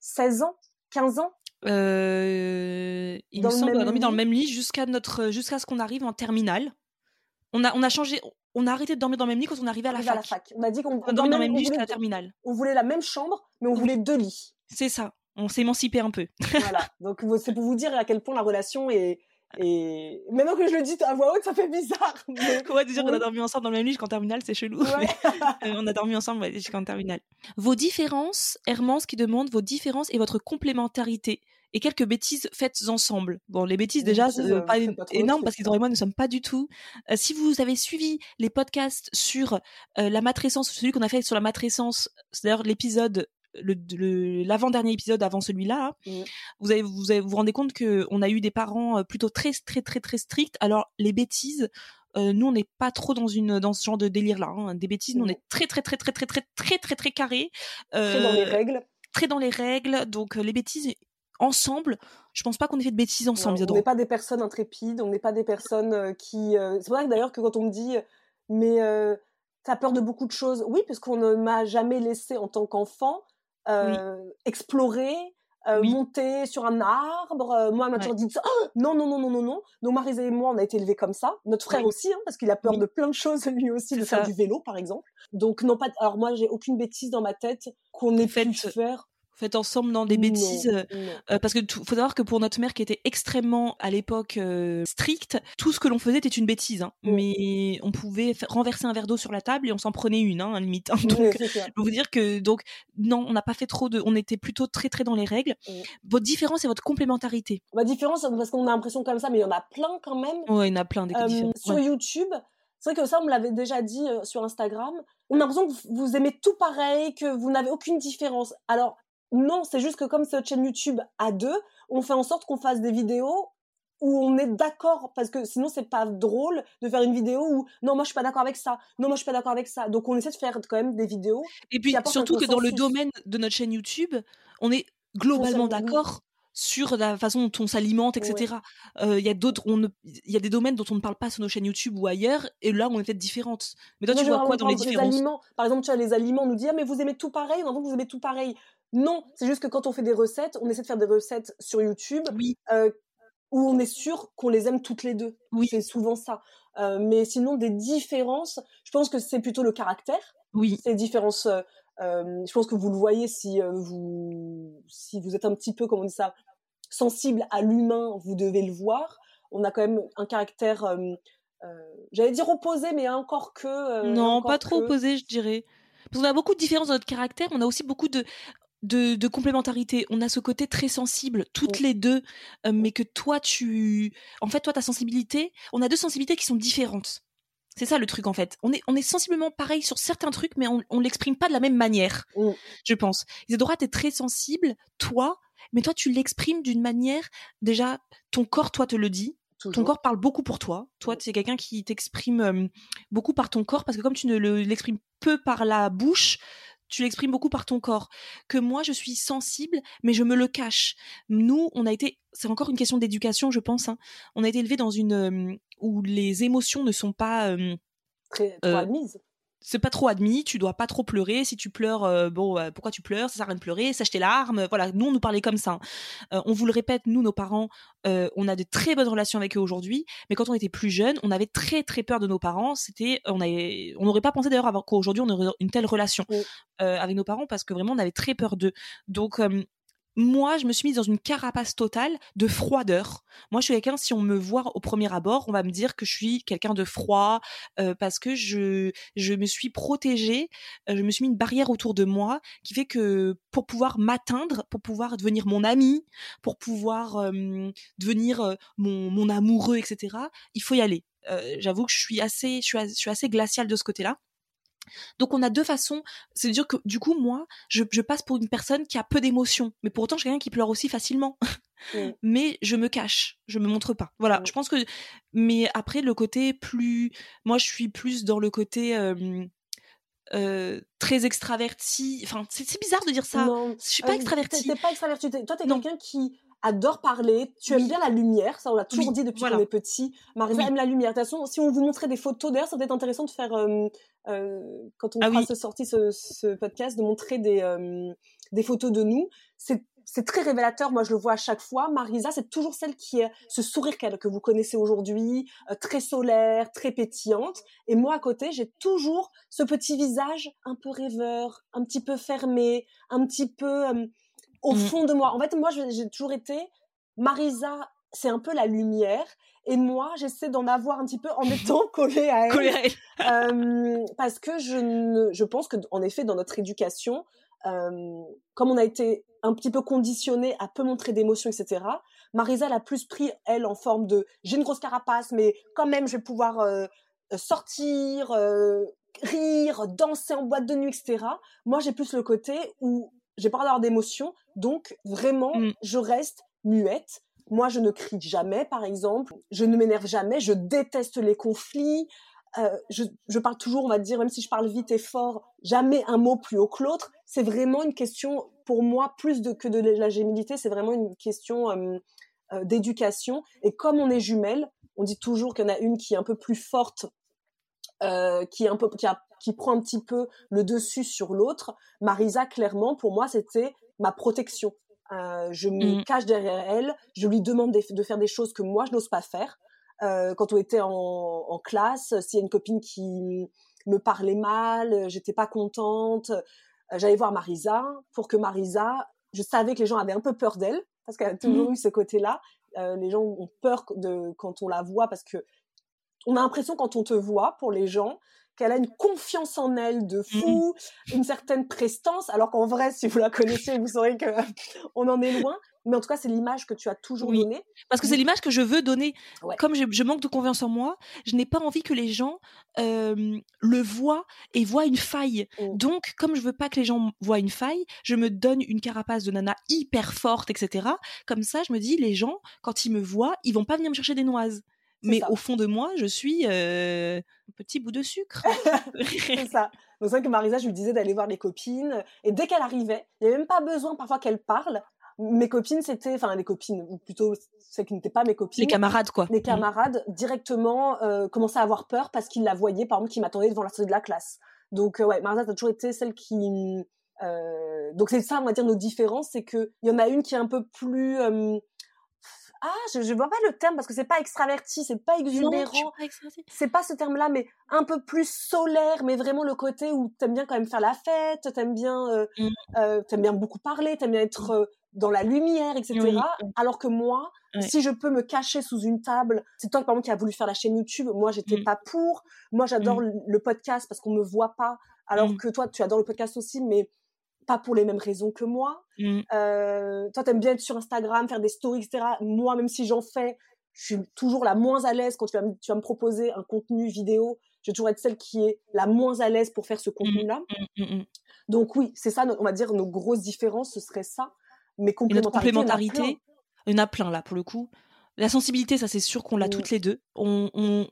Speaker 1: 16 ans, 15 ans.
Speaker 2: Euh, il me semble qu'on a dormi dans le même lit jusqu'à notre, jusqu'à ce qu'on arrive en terminale. On a, on a changé, on a arrêté de dormir dans le même lit quand on arrivait à la, fac.
Speaker 1: À la fac. On a dit qu'on
Speaker 2: dormait dans le même lit jusqu'à la terminale.
Speaker 1: On voulait la même chambre, mais on voulait deux lits.
Speaker 2: C'est ça. On s'est émancipé un peu.
Speaker 1: voilà. Donc c'est pour vous dire à quel point la relation est, et maintenant que je le dis à voix haute, ça fait bizarre.
Speaker 2: Mais... dire qu'on a dormi ensemble dans le même lit jusqu'en terminale, c'est chelou. Euh, on a dormi ensemble jusqu'en terminale. Vos différences, Hermance qui demande vos différences et votre complémentarité. Et quelques bêtises faites ensemble. Bon, les bêtises déjà, c'est euh, pas, énorme parce qu'Idor et moi ne sommes pas du tout. Euh, si vous avez suivi les podcasts sur la matrescence, celui qu'on a fait sur la matrescence, c'est d'ailleurs l'épisode le l'avant-dernier épisode avant celui-là, mmh. vous avez vous avez, vous, rendez compte que on a eu des parents euh, plutôt très très très très stricts. Alors les bêtises, euh, nous on n'est pas trop dans une dans ce genre de délire là. Hein. Des bêtises, nous on mmh. est très très très très très très très très très carré.
Speaker 1: Euh, très dans les règles.
Speaker 2: Très dans les règles. Donc les bêtises ensemble, je pense pas qu'on ait fait de bêtises ensemble.
Speaker 1: on n'est pas des personnes intrépides, on n'est pas des personnes qui. C'est vrai d'ailleurs que quand on me dit mais t'as peur de beaucoup de choses. Oui, puisqu'on ne m'a jamais laissé en tant qu'enfant euh, explorer, euh, monter sur un arbre. Euh, moi, m'a toujours dit oh, non, non, non, non, non, non. Donc Marisa et moi, on a été élevés comme ça. Notre frère aussi, hein, parce qu'il a peur de plein de choses lui aussi, de faire du vélo, par exemple. Donc non pas. Alors moi, j'ai aucune bêtise dans ma tête qu'on ait pu faire.
Speaker 2: Faites ensemble dans des
Speaker 1: Non,
Speaker 2: bêtises. euh,
Speaker 1: non.
Speaker 2: euh, parce que tout- faut savoir que pour notre mère qui était extrêmement à l'époque euh, stricte, tout ce que l'on faisait était une bêtise. hein.
Speaker 1: Mm.
Speaker 2: Mais on pouvait renverser un verre d'eau sur la table et on s'en prenait une, hein, limite. hein. Donc, je vous dire que donc non, on n'a pas fait trop de, on était plutôt très très dans les règles.
Speaker 1: Mm.
Speaker 2: Votre différence c'est votre complémentarité.
Speaker 1: Ma différence, parce qu'on a l'impression comme ça, mais il y en a plein quand même.
Speaker 2: Ouais, il y en a plein des
Speaker 1: Euh, sur
Speaker 2: Ouais.
Speaker 1: YouTube, c'est vrai que ça, on me l'avait déjà dit sur Instagram. On a l'impression que vous aimez tout pareil, que vous n'avez aucune différence. Alors, non, c'est juste que comme c'est notre chaîne YouTube à deux, on fait en sorte qu'on fasse des vidéos où on est d'accord, parce que sinon, c'est pas drôle de faire une vidéo où non, moi, je suis pas d'accord avec ça. Non, moi, je suis pas d'accord avec ça. Donc, on essaie de faire quand même des vidéos.
Speaker 2: Et puis surtout que dans le domaine de notre chaîne YouTube, on est globalement d'accord sur la façon dont on s'alimente, etc. Euh, Il y a d'autres, on il y a des domaines dont on ne parle pas sur nos chaînes YouTube ou ailleurs, et là on est peut-être différentes. Mais toi, tu vois quoi dans les différences?
Speaker 1: aliments. Par exemple, tu as les aliments, nous dit ah mais vous aimez tout pareil, on a l'impression que vous aimez tout pareil. Non, c'est juste que quand on fait des recettes, on essaie de faire des recettes sur YouTube
Speaker 2: Oui,
Speaker 1: euh, où on est sûr qu'on les aime toutes les deux.
Speaker 2: Oui.
Speaker 1: C'est souvent ça. Euh, mais sinon, des différences, je pense que c'est plutôt le caractère.
Speaker 2: oui,
Speaker 1: Ces différences, euh, je pense que vous le voyez si vous si vous êtes un petit peu, comment on dit ça, sensible à l'humain, vous devez le voir. On a quand même un caractère, j'allais dire opposé, mais encore que.
Speaker 2: non,
Speaker 1: encore
Speaker 2: pas trop
Speaker 1: que.
Speaker 2: opposé, je dirais. Parce qu'on a beaucoup de différences dans notre caractère, on a aussi beaucoup de de, de complémentarité. On a ce côté très sensible, toutes les deux, euh, mais que toi, tu, en fait, toi, ta sensibilité, on a deux sensibilités qui sont différentes. C'est ça le truc en fait. On est, on est sensiblement pareil sur certains trucs, mais on, on l'exprime pas de la même manière,
Speaker 1: Mm.
Speaker 2: je pense. Isadora, t'es très sensible, toi, mais toi, tu l'exprimes d'une manière. Déjà, ton corps, toi, te le dit. Ton corps parle beaucoup pour toi. Toi,
Speaker 1: Mm.
Speaker 2: c'est quelqu'un qui t'exprime euh, beaucoup par ton corps, parce que comme tu ne le- l'exprimes peu par la bouche, tu l'exprimes beaucoup par ton corps. Que moi, je suis sensible, mais je me le cache. Nous, on a été, c'est encore une question d'éducation, je pense. hein. On a été élevé dans une euh, où les émotions ne sont pas euh,
Speaker 1: Très, trop
Speaker 2: euh,
Speaker 1: admise.
Speaker 2: C'est pas trop admis, tu dois pas trop pleurer. Si tu pleures, euh, bon, euh, pourquoi tu pleures? Ça sert à rien de pleurer, sèche tes larmes. Voilà, nous, on nous parlait comme ça. hein. Euh, on vous le répète, nous, nos parents, on a de très bonnes relations avec eux aujourd'hui. Mais quand on était plus jeunes, on avait très très peur de nos parents. C'était, on avait, on n'aurait pas pensé d'ailleurs qu'aujourd'hui on aurait une telle relation
Speaker 1: Oui.
Speaker 2: avec nos parents parce que vraiment on avait très peur d'eux. Donc moi, je me suis mise dans une carapace totale de froideur. Moi, je suis quelqu'un, si on me voit au premier abord, on va me dire que je suis quelqu'un de froid, euh, parce que je, je me suis protégée, euh, je me suis mis une barrière autour de moi qui fait que pour pouvoir m'atteindre, pour pouvoir devenir mon ami, pour pouvoir euh, devenir euh, mon, mon amoureux, etc., il faut y aller. Euh, J'avoue que je suis assez, je suis, as- je suis assez glaciale de ce côté-là. Donc on a deux façons. C'est dire que du coup moi, je, je passe pour une personne qui a peu d'émotions, mais pourtant je suis quelqu'un qui pleure aussi facilement.
Speaker 1: Mm.
Speaker 2: mais je me cache, je me montre pas. Voilà,
Speaker 1: Mm.
Speaker 2: je pense que. Mais après le côté plus, moi je suis plus dans le côté euh, euh, très extraverti. Enfin c'est bizarre de dire ça.
Speaker 1: Non,
Speaker 2: Je suis pas
Speaker 1: euh,
Speaker 2: extravertie.
Speaker 1: T'es t'es pas extraverti. Toi, t'es quelqu'un qui adore parler. Tu aimes
Speaker 2: Oui.
Speaker 1: bien la lumière. Ça, on l'a toujours
Speaker 2: Oui,
Speaker 1: dit depuis
Speaker 2: voilà.
Speaker 1: qu'on est petit. Marisa
Speaker 2: Oui.
Speaker 1: aime la lumière. De toute façon, si on vous montrait des photos, d'ailleurs, ça peut être intéressant de faire, euh, euh, quand on
Speaker 2: Ah
Speaker 1: fera
Speaker 2: oui.
Speaker 1: ce, sorti ce, ce podcast, de montrer des, euh, des photos de nous. C'est c'est très révélateur, moi je le vois à chaque fois. Marisa, c'est toujours celle qui a ce sourire qu'elle, que vous connaissez aujourd'hui, euh, très solaire, très pétillante. Et moi à côté, j'ai toujours ce petit visage un peu rêveur, un petit peu fermé, un petit peu euh, au
Speaker 2: Mhm.
Speaker 1: fond de moi. En fait, moi j'ai toujours été Marisa, c'est un peu la lumière. Et moi, j'essaie d'en avoir un petit peu en étant collée à elle.
Speaker 2: Collée à elle.
Speaker 1: Euh, parce que je, ne, je pense que, en effet, dans notre éducation, euh, comme on a été un petit peu conditionné à peu montrer d'émotions, etc., Marisa l'a plus pris, elle, en forme de j'ai une grosse carapace, mais quand même, je vais pouvoir euh, sortir, euh, rire, danser en boîte de nuit, etc. Moi, j'ai plus le côté où j'ai pas d'avoir d'émotions, donc vraiment,
Speaker 2: Mm.
Speaker 1: je reste muette. Moi, je ne crie jamais, par exemple. Je ne m'énerve jamais. Je déteste les conflits. Euh, je, je parle toujours, on va dire, même si je parle vite et fort, jamais un mot plus haut que l'autre. C'est vraiment une question, pour moi, plus de, que de la gémilité, c'est vraiment une question euh, euh, d'éducation. Et comme on est jumelles, on dit toujours qu'il y en a une qui est un peu plus forte, qui, est un peu, qui, a, qui prend un petit peu le dessus sur l'autre. Marisa, clairement, pour moi, c'était ma protection. Euh, je me
Speaker 2: Mm.
Speaker 1: cache derrière elle, je lui demande de faire des choses que moi, je n'ose pas faire. Euh, quand on était en, en classe, s'il y a une copine qui me parlait mal, euh, j'étais pas contente, euh, j'allais voir Marisa pour que Marisa je savais que les gens avaient un peu peur d'elle parce qu'elle a toujours
Speaker 2: Mmh.
Speaker 1: eu ce côté-là. Euh, les gens ont peur de quand on la voit parce que on a l'impression quand on te voit pour les gens qu'elle a une confiance en elle de fou, une certaine prestance, alors qu'en vrai, si vous la connaissez, vous saurez que on en est loin. Mais en tout cas, c'est l'image que tu as toujours
Speaker 2: Oui.
Speaker 1: donnée.
Speaker 2: Parce que c'est l'image que je veux donner.
Speaker 1: Ouais.
Speaker 2: Comme je, je manque de confiance en moi, je n'ai pas envie que les gens euh, le voient et voient une faille.
Speaker 1: Mm.
Speaker 2: Donc, comme je veux pas que les gens voient une faille, je me donne une carapace de nana hyper forte, etc. Comme ça, je me dis, les gens, quand ils me voient, ils vont pas venir me chercher des noises. Mais
Speaker 1: ça.
Speaker 2: au fond de moi, je suis euh, un petit bout de sucre.
Speaker 1: C'est ça. Donc c'est vrai que Marisa, je lui disais d'aller voir les copines. Et dès qu'elle arrivait, il n'y avait même pas besoin parfois qu'elle parle. Mes copines, c'était, enfin les copines, ou plutôt celles qui n'étaient pas mes copines.
Speaker 2: les camarades, quoi.
Speaker 1: les
Speaker 2: Mm.
Speaker 1: camarades directement euh, commençaient à avoir peur parce qu'ils la voyaient, par exemple, qui m'attendaient devant la sortie de la classe. Donc euh, ouais, Marisa, t'as toujours été celle qui... euh, donc c'est ça, on va dire, nos différences, c'est que il y en a une qui est un peu plus... euh, Ah, je, je vois pas le terme parce que c'est pas extraverti, c'est pas exubérant, c'est pas ce terme-là, mais un peu plus solaire, mais vraiment le côté où t'aimes bien quand même faire la fête, t'aimes bien, euh,
Speaker 2: Mm.
Speaker 1: euh, t'aimes bien beaucoup parler, t'aimes bien être euh, dans la lumière, etc.
Speaker 2: Oui,
Speaker 1: Alors que moi, si je peux me cacher sous une table, c'est toi par exemple qui a voulu faire la chaîne YouTube, moi j'étais
Speaker 2: Mm.
Speaker 1: pas pour. Moi j'adore le, le podcast parce qu'on me voit pas, alors
Speaker 2: Mm.
Speaker 1: que toi tu adores le podcast aussi, mais pas pour les mêmes raisons que moi.
Speaker 2: Mm.
Speaker 1: Euh, toi, t'aimes bien être sur Instagram, faire des stories, etc. Moi, même si j'en fais, je suis toujours la moins à l'aise quand tu vas, me, tu vas me proposer un contenu vidéo. Je vais toujours être celle qui est la moins à l'aise pour faire ce contenu-là.
Speaker 2: Mm, mm, mm.
Speaker 1: Donc oui, c'est ça, on va dire, nos grosses différences, ce serait ça. Mais
Speaker 2: Et notre
Speaker 1: complémentarité, il y en a plein.
Speaker 2: là pour le coup. La sensibilité, ça c'est sûr qu'on l'a toutes les deux. On, on-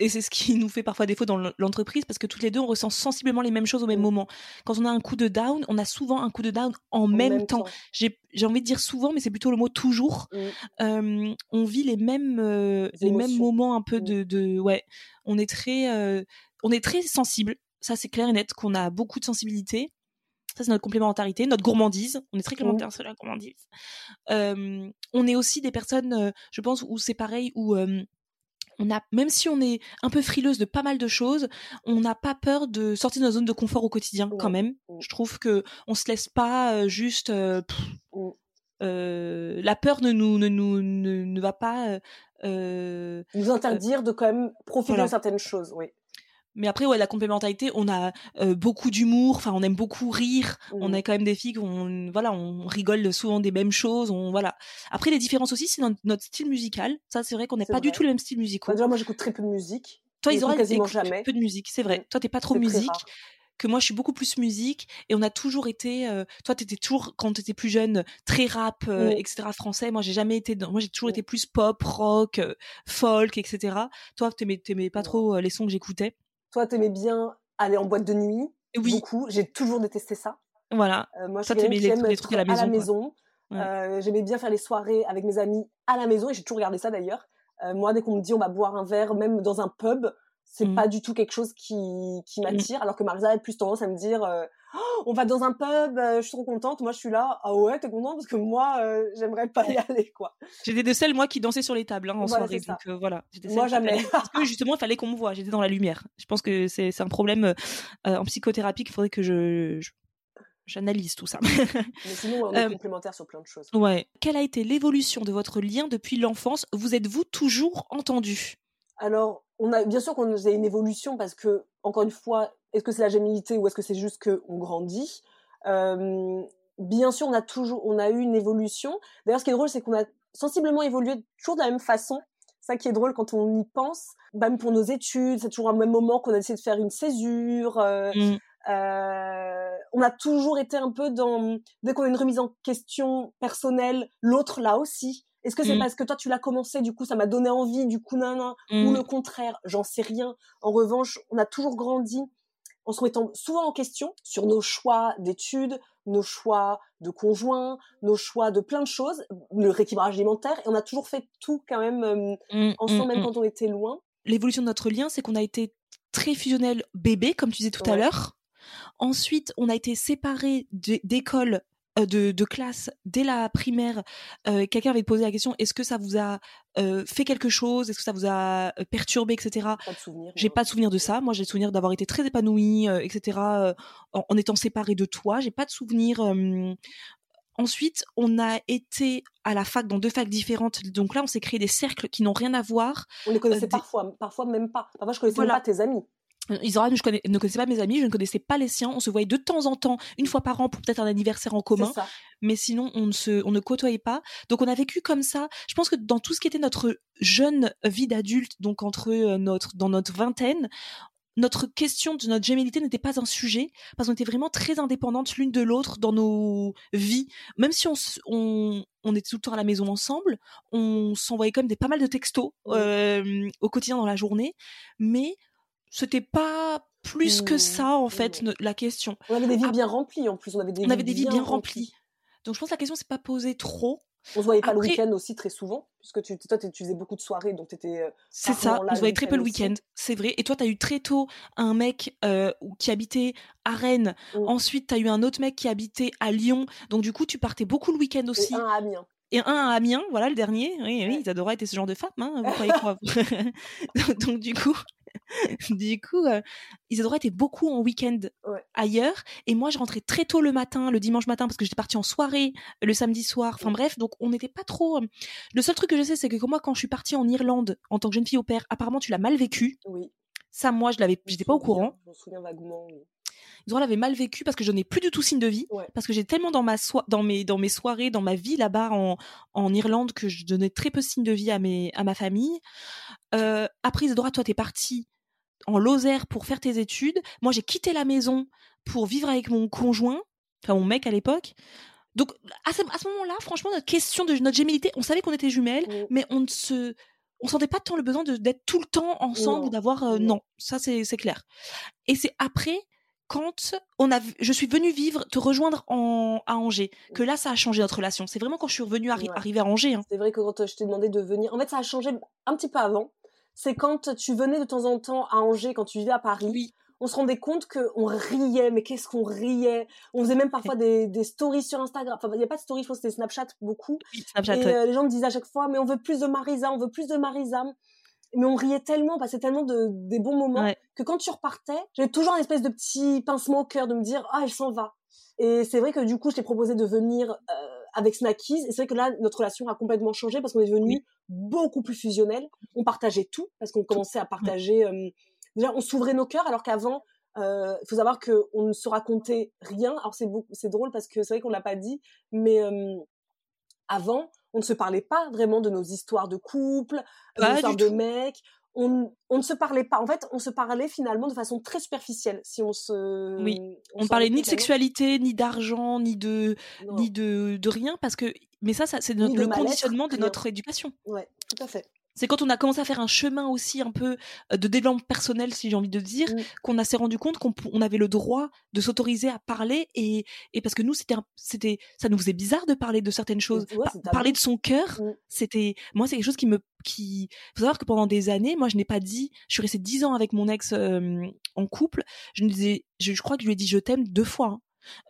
Speaker 2: Et c'est ce qui nous fait parfois défaut dans l'entreprise parce que toutes les deux on ressent sensiblement les mêmes choses au même
Speaker 1: Mm.
Speaker 2: moment. Quand on a un coup de down, on a souvent un coup de down en,
Speaker 1: En
Speaker 2: même, temps. J'ai j'ai envie de dire souvent, mais c'est plutôt le mot toujours.
Speaker 1: Mm.
Speaker 2: Euh, on vit les mêmes euh,
Speaker 1: Les
Speaker 2: les mêmes moments un peu
Speaker 1: Mm.
Speaker 2: de, de ouais. On est très euh, on est très sensible. Ça c'est clair et net qu'on a beaucoup de sensibilité. Ça, c'est notre complémentarité, notre gourmandise. On est très complémentaires sur la gourmandise. Euh, on est aussi des personnes, euh, je pense, où c'est pareil, où euh, on a, même si on est un peu frileuse de pas mal de choses, on n'a pas peur de sortir de notre zone de confort au quotidien, quand même.
Speaker 1: Mm.
Speaker 2: Je trouve que on se laisse pas euh, juste. euh, pff,
Speaker 1: Mm.
Speaker 2: euh, la peur ne nous ne nous ne, ne va pas. euh, euh,
Speaker 1: Nous interdire de quand même profiter
Speaker 2: voilà.
Speaker 1: de certaines choses, oui.
Speaker 2: Mais après, ouais, la complémentarité, on a euh, beaucoup d'humour. Enfin, on aime beaucoup rire. On
Speaker 1: Mm.
Speaker 2: est quand même des filles qu'on, voilà, on rigole souvent des mêmes choses. On, voilà. Après, les différences aussi, c'est notre style musical. Ça, c'est vrai qu'on n'est pas du
Speaker 1: vrai.
Speaker 2: tout les mêmes styles musicaux.
Speaker 1: Enfin, déjà, moi, j'écoute très peu de musique.
Speaker 2: Toi, ils auraient
Speaker 1: quasiment jamais.
Speaker 2: peu de musique, c'est vrai.
Speaker 1: Mm.
Speaker 2: Toi, t'es pas trop musique. Que moi, je suis beaucoup plus musique. Et on a toujours été. euh, toi, t'étais toujours quand t'étais plus jeune très rap, euh,
Speaker 1: Mm.
Speaker 2: etc. Français. Moi, j'ai jamais été. Dans... Moi, j'ai toujours
Speaker 1: Mm.
Speaker 2: été plus pop, rock, euh, folk, etc. Toi, t'aimais, t'aimais pas
Speaker 1: Non.
Speaker 2: trop euh, les sons que j'écoutais.
Speaker 1: Toi, t'aimais bien aller en boîte de nuit.
Speaker 2: Oui,
Speaker 1: Beaucoup. J'ai toujours détesté ça.
Speaker 2: voilà.
Speaker 1: Euh, moi, je
Speaker 2: Toi, t'aimais les- trucs à la maison,
Speaker 1: maison.
Speaker 2: Ouais.
Speaker 1: Euh, J'aimais bien faire les soirées avec mes amis à la maison et j'ai toujours regardé ça d'ailleurs. Euh, moi, dès qu'on me dit on va boire un verre, même dans un pub, c'est
Speaker 2: Mhm.
Speaker 1: pas du tout quelque chose qui, qui m'attire. Alors que Marisa a plus tendance à me dire Oh, on va dans un pub, euh, je suis trop contente. Moi, je suis là, ah ouais, t'es contente? Parce que moi, euh, j'aimerais pas y aller, quoi.
Speaker 2: J'étais de celles, moi, qui dansais sur les tables hein, en
Speaker 1: Voilà,
Speaker 2: soirée. Donc euh, voilà.
Speaker 1: Moi,
Speaker 2: qui
Speaker 1: jamais.
Speaker 2: Parce que justement, il fallait qu'on me voit. J'étais dans la lumière. Je pense que c'est un problème en psychothérapie qu'il faudrait que je. je- J'analyse tout ça.
Speaker 1: Mais sinon, on est
Speaker 2: Euh,
Speaker 1: complémentaires sur plein de choses.
Speaker 2: ouais. Quelle a été l'évolution de votre lien depuis l'enfance? Vous êtes-vous toujours entendu?
Speaker 1: Alors, on a bien sûr qu'on a une évolution parce que, encore une fois, est-ce que c'est la gémilité ou est-ce que c'est juste qu'on grandit? Euh, Bien sûr, on a toujours, on a eu une évolution. D'ailleurs, ce qui est drôle, c'est qu'on a sensiblement évolué toujours de la même façon. Ça qui est drôle quand on y pense. Même pour nos études, c'est toujours un même moment qu'on a essayé de faire une césure. euh,
Speaker 2: Mm.
Speaker 1: euh, on a toujours été un peu dans dès qu'on a une remise en question personnelle, l'autre là aussi. Est-ce que c'est
Speaker 2: Mm.
Speaker 1: parce que toi tu l'as commencé, du coup ça m'a donné envie, du coup nan, nan, ou
Speaker 2: Mm.
Speaker 1: le contraire, j'en sais rien. En revanche, on a toujours grandi en se remettant souvent en question sur nos choix d'études, nos choix de conjoints, nos choix de plein de choses, le rééquilibrage alimentaire, et on a toujours fait tout quand même euh,
Speaker 2: Mm,
Speaker 1: ensemble, même
Speaker 2: mm.
Speaker 1: quand on était loin.
Speaker 2: L'évolution de notre lien, c'est qu'on a été très fusionnel bébé, comme tu disais tout à l'heure. Ensuite, on a été séparés de- d'école, euh, de, de classe dès la primaire. Euh, Quelqu'un avait posé la question est-ce que ça vous a euh, fait quelque chose? Est-ce que ça vous a euh, perturbé, etc. J'ai pas de souvenir de ça. Moi, j'ai le souvenir d'avoir été très épanouie, euh, etc. euh, en, en étant séparée de toi. J'ai pas de souvenir. euh, Ensuite, on a été à la fac dans deux facs différentes. Donc là, on s'est créé des cercles qui n'ont rien à voir.
Speaker 1: On les connaissait
Speaker 2: Euh, des-
Speaker 1: parfois, parfois même pas. Parfois, je connaissais
Speaker 2: Voilà.
Speaker 1: même pas tes amis.
Speaker 2: Isora ne, je connais- ne connaissait pas mes amis, je ne connaissais pas les siens. On se voyait de temps en temps, une fois par an, pour peut-être un anniversaire en commun. Mais sinon on ne se on ne côtoyait pas. Donc on a vécu comme ça. Je pense que dans tout ce qui était notre jeune vie d'adulte donc entre euh, notre dans notre vingtaine notre question de notre gémilité n'était pas un sujet parce qu'on était vraiment très indépendantes l'une de l'autre dans nos vies. Même si on, s- on on était tout le temps à la maison ensemble on s'envoyait quand même des pas mal de textos euh, au quotidien dans la journée. Mais c'était pas plus que
Speaker 1: Mmh,
Speaker 2: ça en fait no- la question
Speaker 1: On avait des vies
Speaker 2: Ah.
Speaker 1: bien remplies en plus. On avait des,
Speaker 2: on
Speaker 1: vies,
Speaker 2: avait des vies bien remplies donc je pense que la question s'est pas posée trop
Speaker 1: On se voyait pas le week-end aussi très souvent, puisque tu, toi, tu tu faisais beaucoup de soirées, donc tu étais.
Speaker 2: C'est
Speaker 1: Rarement
Speaker 2: ça, on se voyait très peu le
Speaker 1: week-end
Speaker 2: c'est vrai. Et toi, t'as eu très tôt un mec euh, qui habitait à Rennes.
Speaker 1: Mm.
Speaker 2: Ensuite, t'as eu un autre mec qui habitait à Lyon. Donc, du coup, tu partais beaucoup le week-end aussi.
Speaker 1: Et un à Amiens.
Speaker 2: Et un à Amiens, voilà le dernier. Oui, oui,
Speaker 1: Ouais.
Speaker 2: Isadora était ce genre de femme, hein, vous croyez quoi donc, donc, du coup, du coup, euh, Isadora était beaucoup en week-end
Speaker 1: Ouais.
Speaker 2: ailleurs. Et moi, je rentrais très tôt le matin, le dimanche matin, parce que j'étais partie en soirée le samedi soir. Enfin bref, donc on n'était pas trop. euh, Le seul truc que je sais, c'est que moi, quand je suis partie en Irlande en tant que jeune fille au père, apparemment, tu l'as mal vécu.
Speaker 1: Oui.
Speaker 2: Ça, moi, je l'avais, j'étais pas au courant.
Speaker 1: Je me souviens vaguement. oui.
Speaker 2: Isadora l'avait mal vécu parce que je n'ai plus du tout signe de vie.
Speaker 1: Ouais.
Speaker 2: Parce que j'ai tellement dans ma soi- dans mes dans mes soirées, dans ma vie là-bas en, en Irlande que je donnais très peu signe de vie à mes à ma famille. Euh, après Isadora, toi t'es partie en Lozère pour faire tes études. Moi j'ai quitté la maison pour vivre avec mon conjoint, enfin mon mec à l'époque. Donc à ce, à ce moment-là, franchement, notre question de notre gémilité, on savait qu'on était jumelles,
Speaker 1: Mm.
Speaker 2: mais on ne se on sentait pas tant le besoin de- d'être tout le temps ensemble
Speaker 1: Non,
Speaker 2: ou d'avoir euh,
Speaker 1: non.
Speaker 2: non, ça c'est clair. Et c'est après quand on a, je suis venue vivre, te rejoindre en, à Angers, que là, ça a changé notre relation. C'est vraiment quand je suis revenue arri-
Speaker 1: Ouais.
Speaker 2: arriver à Angers. hein.
Speaker 1: C'est vrai que quand euh, je t'ai demandé de venir, en fait, ça a changé un petit peu avant. C'est quand tu venais de temps en temps à Angers, quand tu vivais à Paris.
Speaker 2: Oui.
Speaker 1: On se rendait compte qu'on riait, mais qu'est-ce qu'on riait? On faisait même parfois des, des stories sur Instagram. Enfin, il n'y a pas de stories, je pense que c'était Snapchat beaucoup.
Speaker 2: Snapchat,
Speaker 1: Et
Speaker 2: ouais.
Speaker 1: euh, les gens me disaient à chaque fois, mais on veut plus de Marisa, on veut plus de Marisa. Mais on riait tellement, on passait tellement de, des bons moments
Speaker 2: Ouais.
Speaker 1: que quand tu repartais, j'avais toujours une espèce de petit pincement au cœur de me dire, ah, elle s'en va. Et c'est vrai que du coup, je t'ai proposé de venir euh, avec Snackies. Et c'est vrai que là, notre relation a complètement changé parce qu'on est devenu beaucoup plus fusionnel. On partageait tout parce qu'on commençait à partager. euh, déjà, on s'ouvrait nos cœurs alors qu'avant, euh, il faut savoir que on ne se racontait rien. Alors c'est c'est drôle parce que c'est vrai qu'on l'a pas dit, mais euh, avant, on ne se parlait pas vraiment de nos histoires de couple, de nos histoires de mecs. On, on ne se parlait pas. En fait, on se parlait finalement de façon très superficielle. Si on se,
Speaker 2: Oui.
Speaker 1: on
Speaker 2: parlait ni de sexualité, ni d'argent, ni de, ni de, de rien, parce que. Mais ça, ça c'est notre- le conditionnement de
Speaker 1: rien.
Speaker 2: notre éducation.
Speaker 1: Ouais, tout à fait.
Speaker 2: C'est quand on a commencé à faire un chemin aussi un peu euh, de développement personnel, si j'ai envie de dire,
Speaker 1: Mm.
Speaker 2: qu'on a s'est rendu compte qu'on avait le droit de s'autoriser à parler et, et parce que nous c'était c'était ça nous faisait bizarre de parler de certaines choses. Pa- parler de son cœur,
Speaker 1: Mm.
Speaker 2: c'était moi c'est quelque chose qui me qui faut savoir que pendant des années, moi je n'ai pas dit, je suis restée dix ans avec mon ex euh, en couple, je disais je, je crois que je lui ai dit je t'aime deux fois. hein.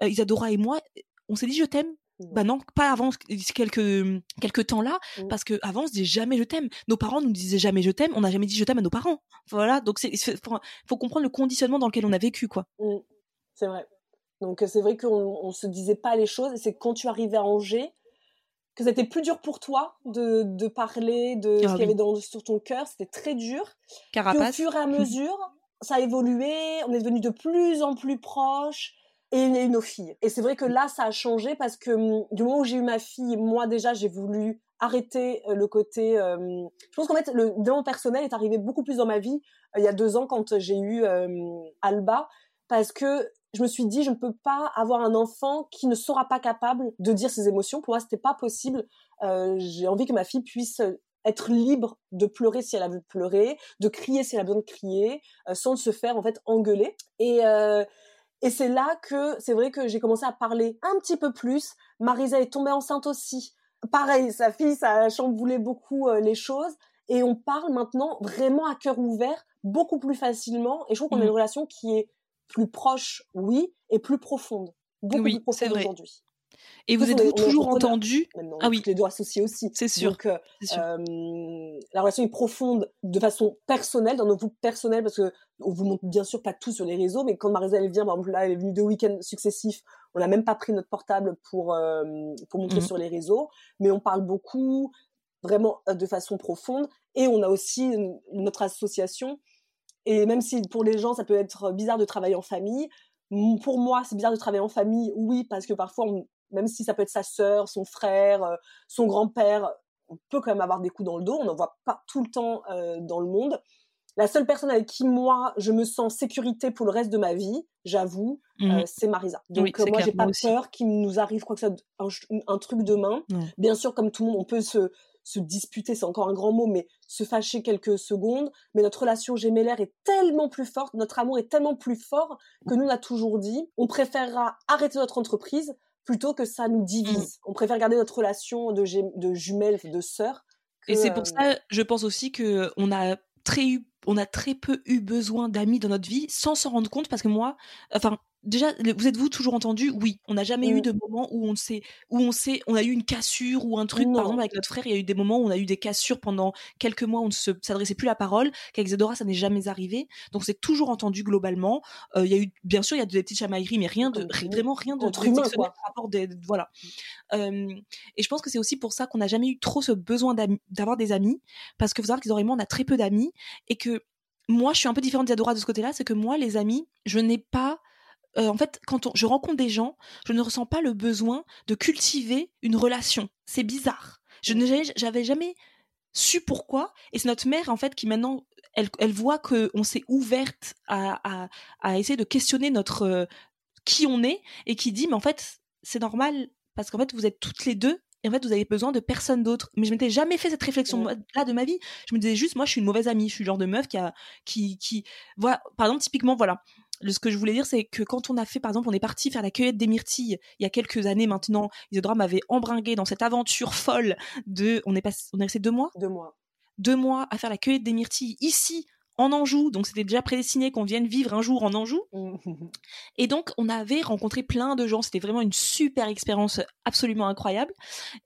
Speaker 2: Euh, Isadora et moi, on s'est dit je t'aime. Bah non, pas avant quelques quelques temps là,
Speaker 1: Mm.
Speaker 2: parce que avant on se disait jamais je t'aime. Nos parents nous disaient jamais je t'aime, on n'a jamais dit je t'aime à nos parents. Voilà, donc c'est faut, faut comprendre le conditionnement dans lequel on a vécu quoi.
Speaker 1: Mm, c'est vrai. Donc euh, c'est vrai qu'on on se disait pas les choses et c'est quand tu arrivais à Angers que c'était plus dur pour toi de, de parler de ce
Speaker 2: Ah
Speaker 1: qu'il y avait dans, sur ton cœur, c'était très dur. Puis au
Speaker 2: Carapace.
Speaker 1: fur et à mesure, ça a évolué, on est devenu de plus en plus proches et eu nos filles. Et c'est vrai que là, ça a changé parce que hum, du moment où j'ai eu ma fille, moi déjà, j'ai voulu arrêter euh, le côté... euh, je pense qu'en fait, le développement personnel est arrivé beaucoup plus dans ma vie euh, il y a deux ans quand j'ai eu euh, Alba parce que je me suis dit, je ne peux pas avoir un enfant qui ne sera pas capable de dire ses émotions. Pour moi, c'était pas possible. Euh, j'ai envie que ma fille puisse être libre de pleurer si elle a envie de pleurer, de crier si elle a besoin de crier, sans se faire en fait engueuler. Et et c'est là que c'est vrai que j'ai commencé à parler un petit peu plus. Marisa est tombée enceinte aussi. Pareil, sa fille, ça a chamboulé beaucoup euh, les choses. Et on parle maintenant vraiment à cœur ouvert, beaucoup plus facilement. Et je trouve qu'on a une relation qui est plus proche, oui, et plus profonde. Beaucoup
Speaker 2: Oui,
Speaker 1: plus profonde aujourd'hui.
Speaker 2: Et vous êtes-vous
Speaker 1: est
Speaker 2: toujours entendu? Ah oui.
Speaker 1: les deux associés aussi.
Speaker 2: C'est sûr.
Speaker 1: Donc, euh,
Speaker 2: sûr.
Speaker 1: euh, la relation est profonde de façon personnelle, dans nos groupes personnels, parce que on vous montre bien sûr pas tout sur les réseaux, mais quand Marisa elle vient, par exemple là, elle est venue deux week-ends successifs, on n'a même pas pris notre portable pour euh, pour montrer
Speaker 2: Mhm.
Speaker 1: sur les réseaux, mais on parle beaucoup, vraiment de façon profonde, et on a aussi une- notre association. Et même si pour les gens ça peut être bizarre de travailler en famille, pour moi c'est bizarre de travailler en famille, oui, parce que parfois on- même si ça peut être sa sœur, son frère, euh, son grand-père, on peut quand même avoir des coups dans le dos. On n'en voit pas tout le temps euh, dans le monde. La seule personne avec qui moi je me sens en sécurité pour le reste de ma vie, j'avoue,
Speaker 2: Mhm.
Speaker 1: euh, c'est Marisa. Donc
Speaker 2: Oui,
Speaker 1: euh, moi j'ai pas
Speaker 2: aussi.
Speaker 1: peur qu'il nous arrive quoi que ça, un, truc demain. Bien sûr, comme tout le monde, on peut se se disputer, c'est encore un grand mot, mais se fâcher quelques secondes. Mais notre relation gémellaire est tellement plus forte, notre amour est tellement plus fort que nous on a toujours dit, on préférera arrêter notre entreprise plutôt que ça nous divise. On préfère garder notre relation de, de jumelles, de sœurs.
Speaker 2: Et c'est pour
Speaker 1: euh,
Speaker 2: ça, je pense aussi que on a très eu, on a très peu eu besoin d'amis dans notre vie sans s'en rendre compte parce que moi, enfin. Déjà, vous êtes-vous toujours entendu? Oui, on n'a jamais eu de moment où on sait, où on sait, on a eu une cassure ou un truc.
Speaker 1: Non.
Speaker 2: Par exemple, avec notre frère, il y a eu des moments où on a eu des cassures pendant quelques mois, où on ne s'adressait plus la parole. Qu'avec Zedora, ça n'est jamais arrivé. Donc, c'est toujours entendu globalement. Euh, Il y a eu, bien sûr, il y a des petites chamailleries, mais rien de, vraiment rien de,
Speaker 1: quoi.
Speaker 2: par rapport des, voilà. Euh, et je pense que c'est aussi pour ça qu'on n'a jamais eu trop ce besoin d'avoir des amis, parce que vous savez et moi, on a très peu d'amis, et que moi, je suis un peu différente d'Isadora de ce côté-là, c'est que moi, les amis, je n'ai pas... euh, en fait, quand on- je rencontre des gens, je ne ressens pas le besoin de cultiver une relation. C'est bizarre. Je n'avais j'avais jamais su pourquoi, et c'est notre mère, en fait, qui maintenant, elle, elle voit qu'on s'est ouverte à, à, à essayer de questionner notre... euh, qui on est, et qui dit, mais en fait, c'est normal, parce qu'en fait, vous êtes toutes les deux, et en fait, vous avez besoin de personne d'autre. Mais je m'étais jamais fait cette réflexion-là de ma vie. Je me disais juste, moi, je suis une mauvaise amie. Je suis le genre de meuf qui a, qui, qui, voilà. Par exemple, typiquement, voilà. Le- Ce que je voulais dire, c'est que quand on a fait, par exemple, on est parti faire la cueillette des myrtilles il y a quelques années maintenant, Isadora m'avait embringué dans cette aventure folle de, on est passé, on est resté deux mois,
Speaker 1: de moi.
Speaker 2: deux mois à faire la cueillette des myrtilles ici, en Anjou. Donc, c'était déjà prédestiné qu'on vienne vivre un jour en Anjou. Et donc, on avait rencontré plein de gens. C'était vraiment une super expérience absolument incroyable.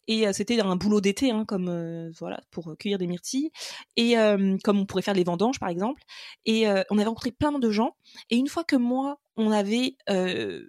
Speaker 2: Et euh, c'était un boulot d'été, hein, comme euh, voilà, pour cueillir des myrtilles. Et euh, comme on pourrait faire les vendanges, par exemple. Et euh, on avait rencontré plein de gens. Et une fois que moi, on avait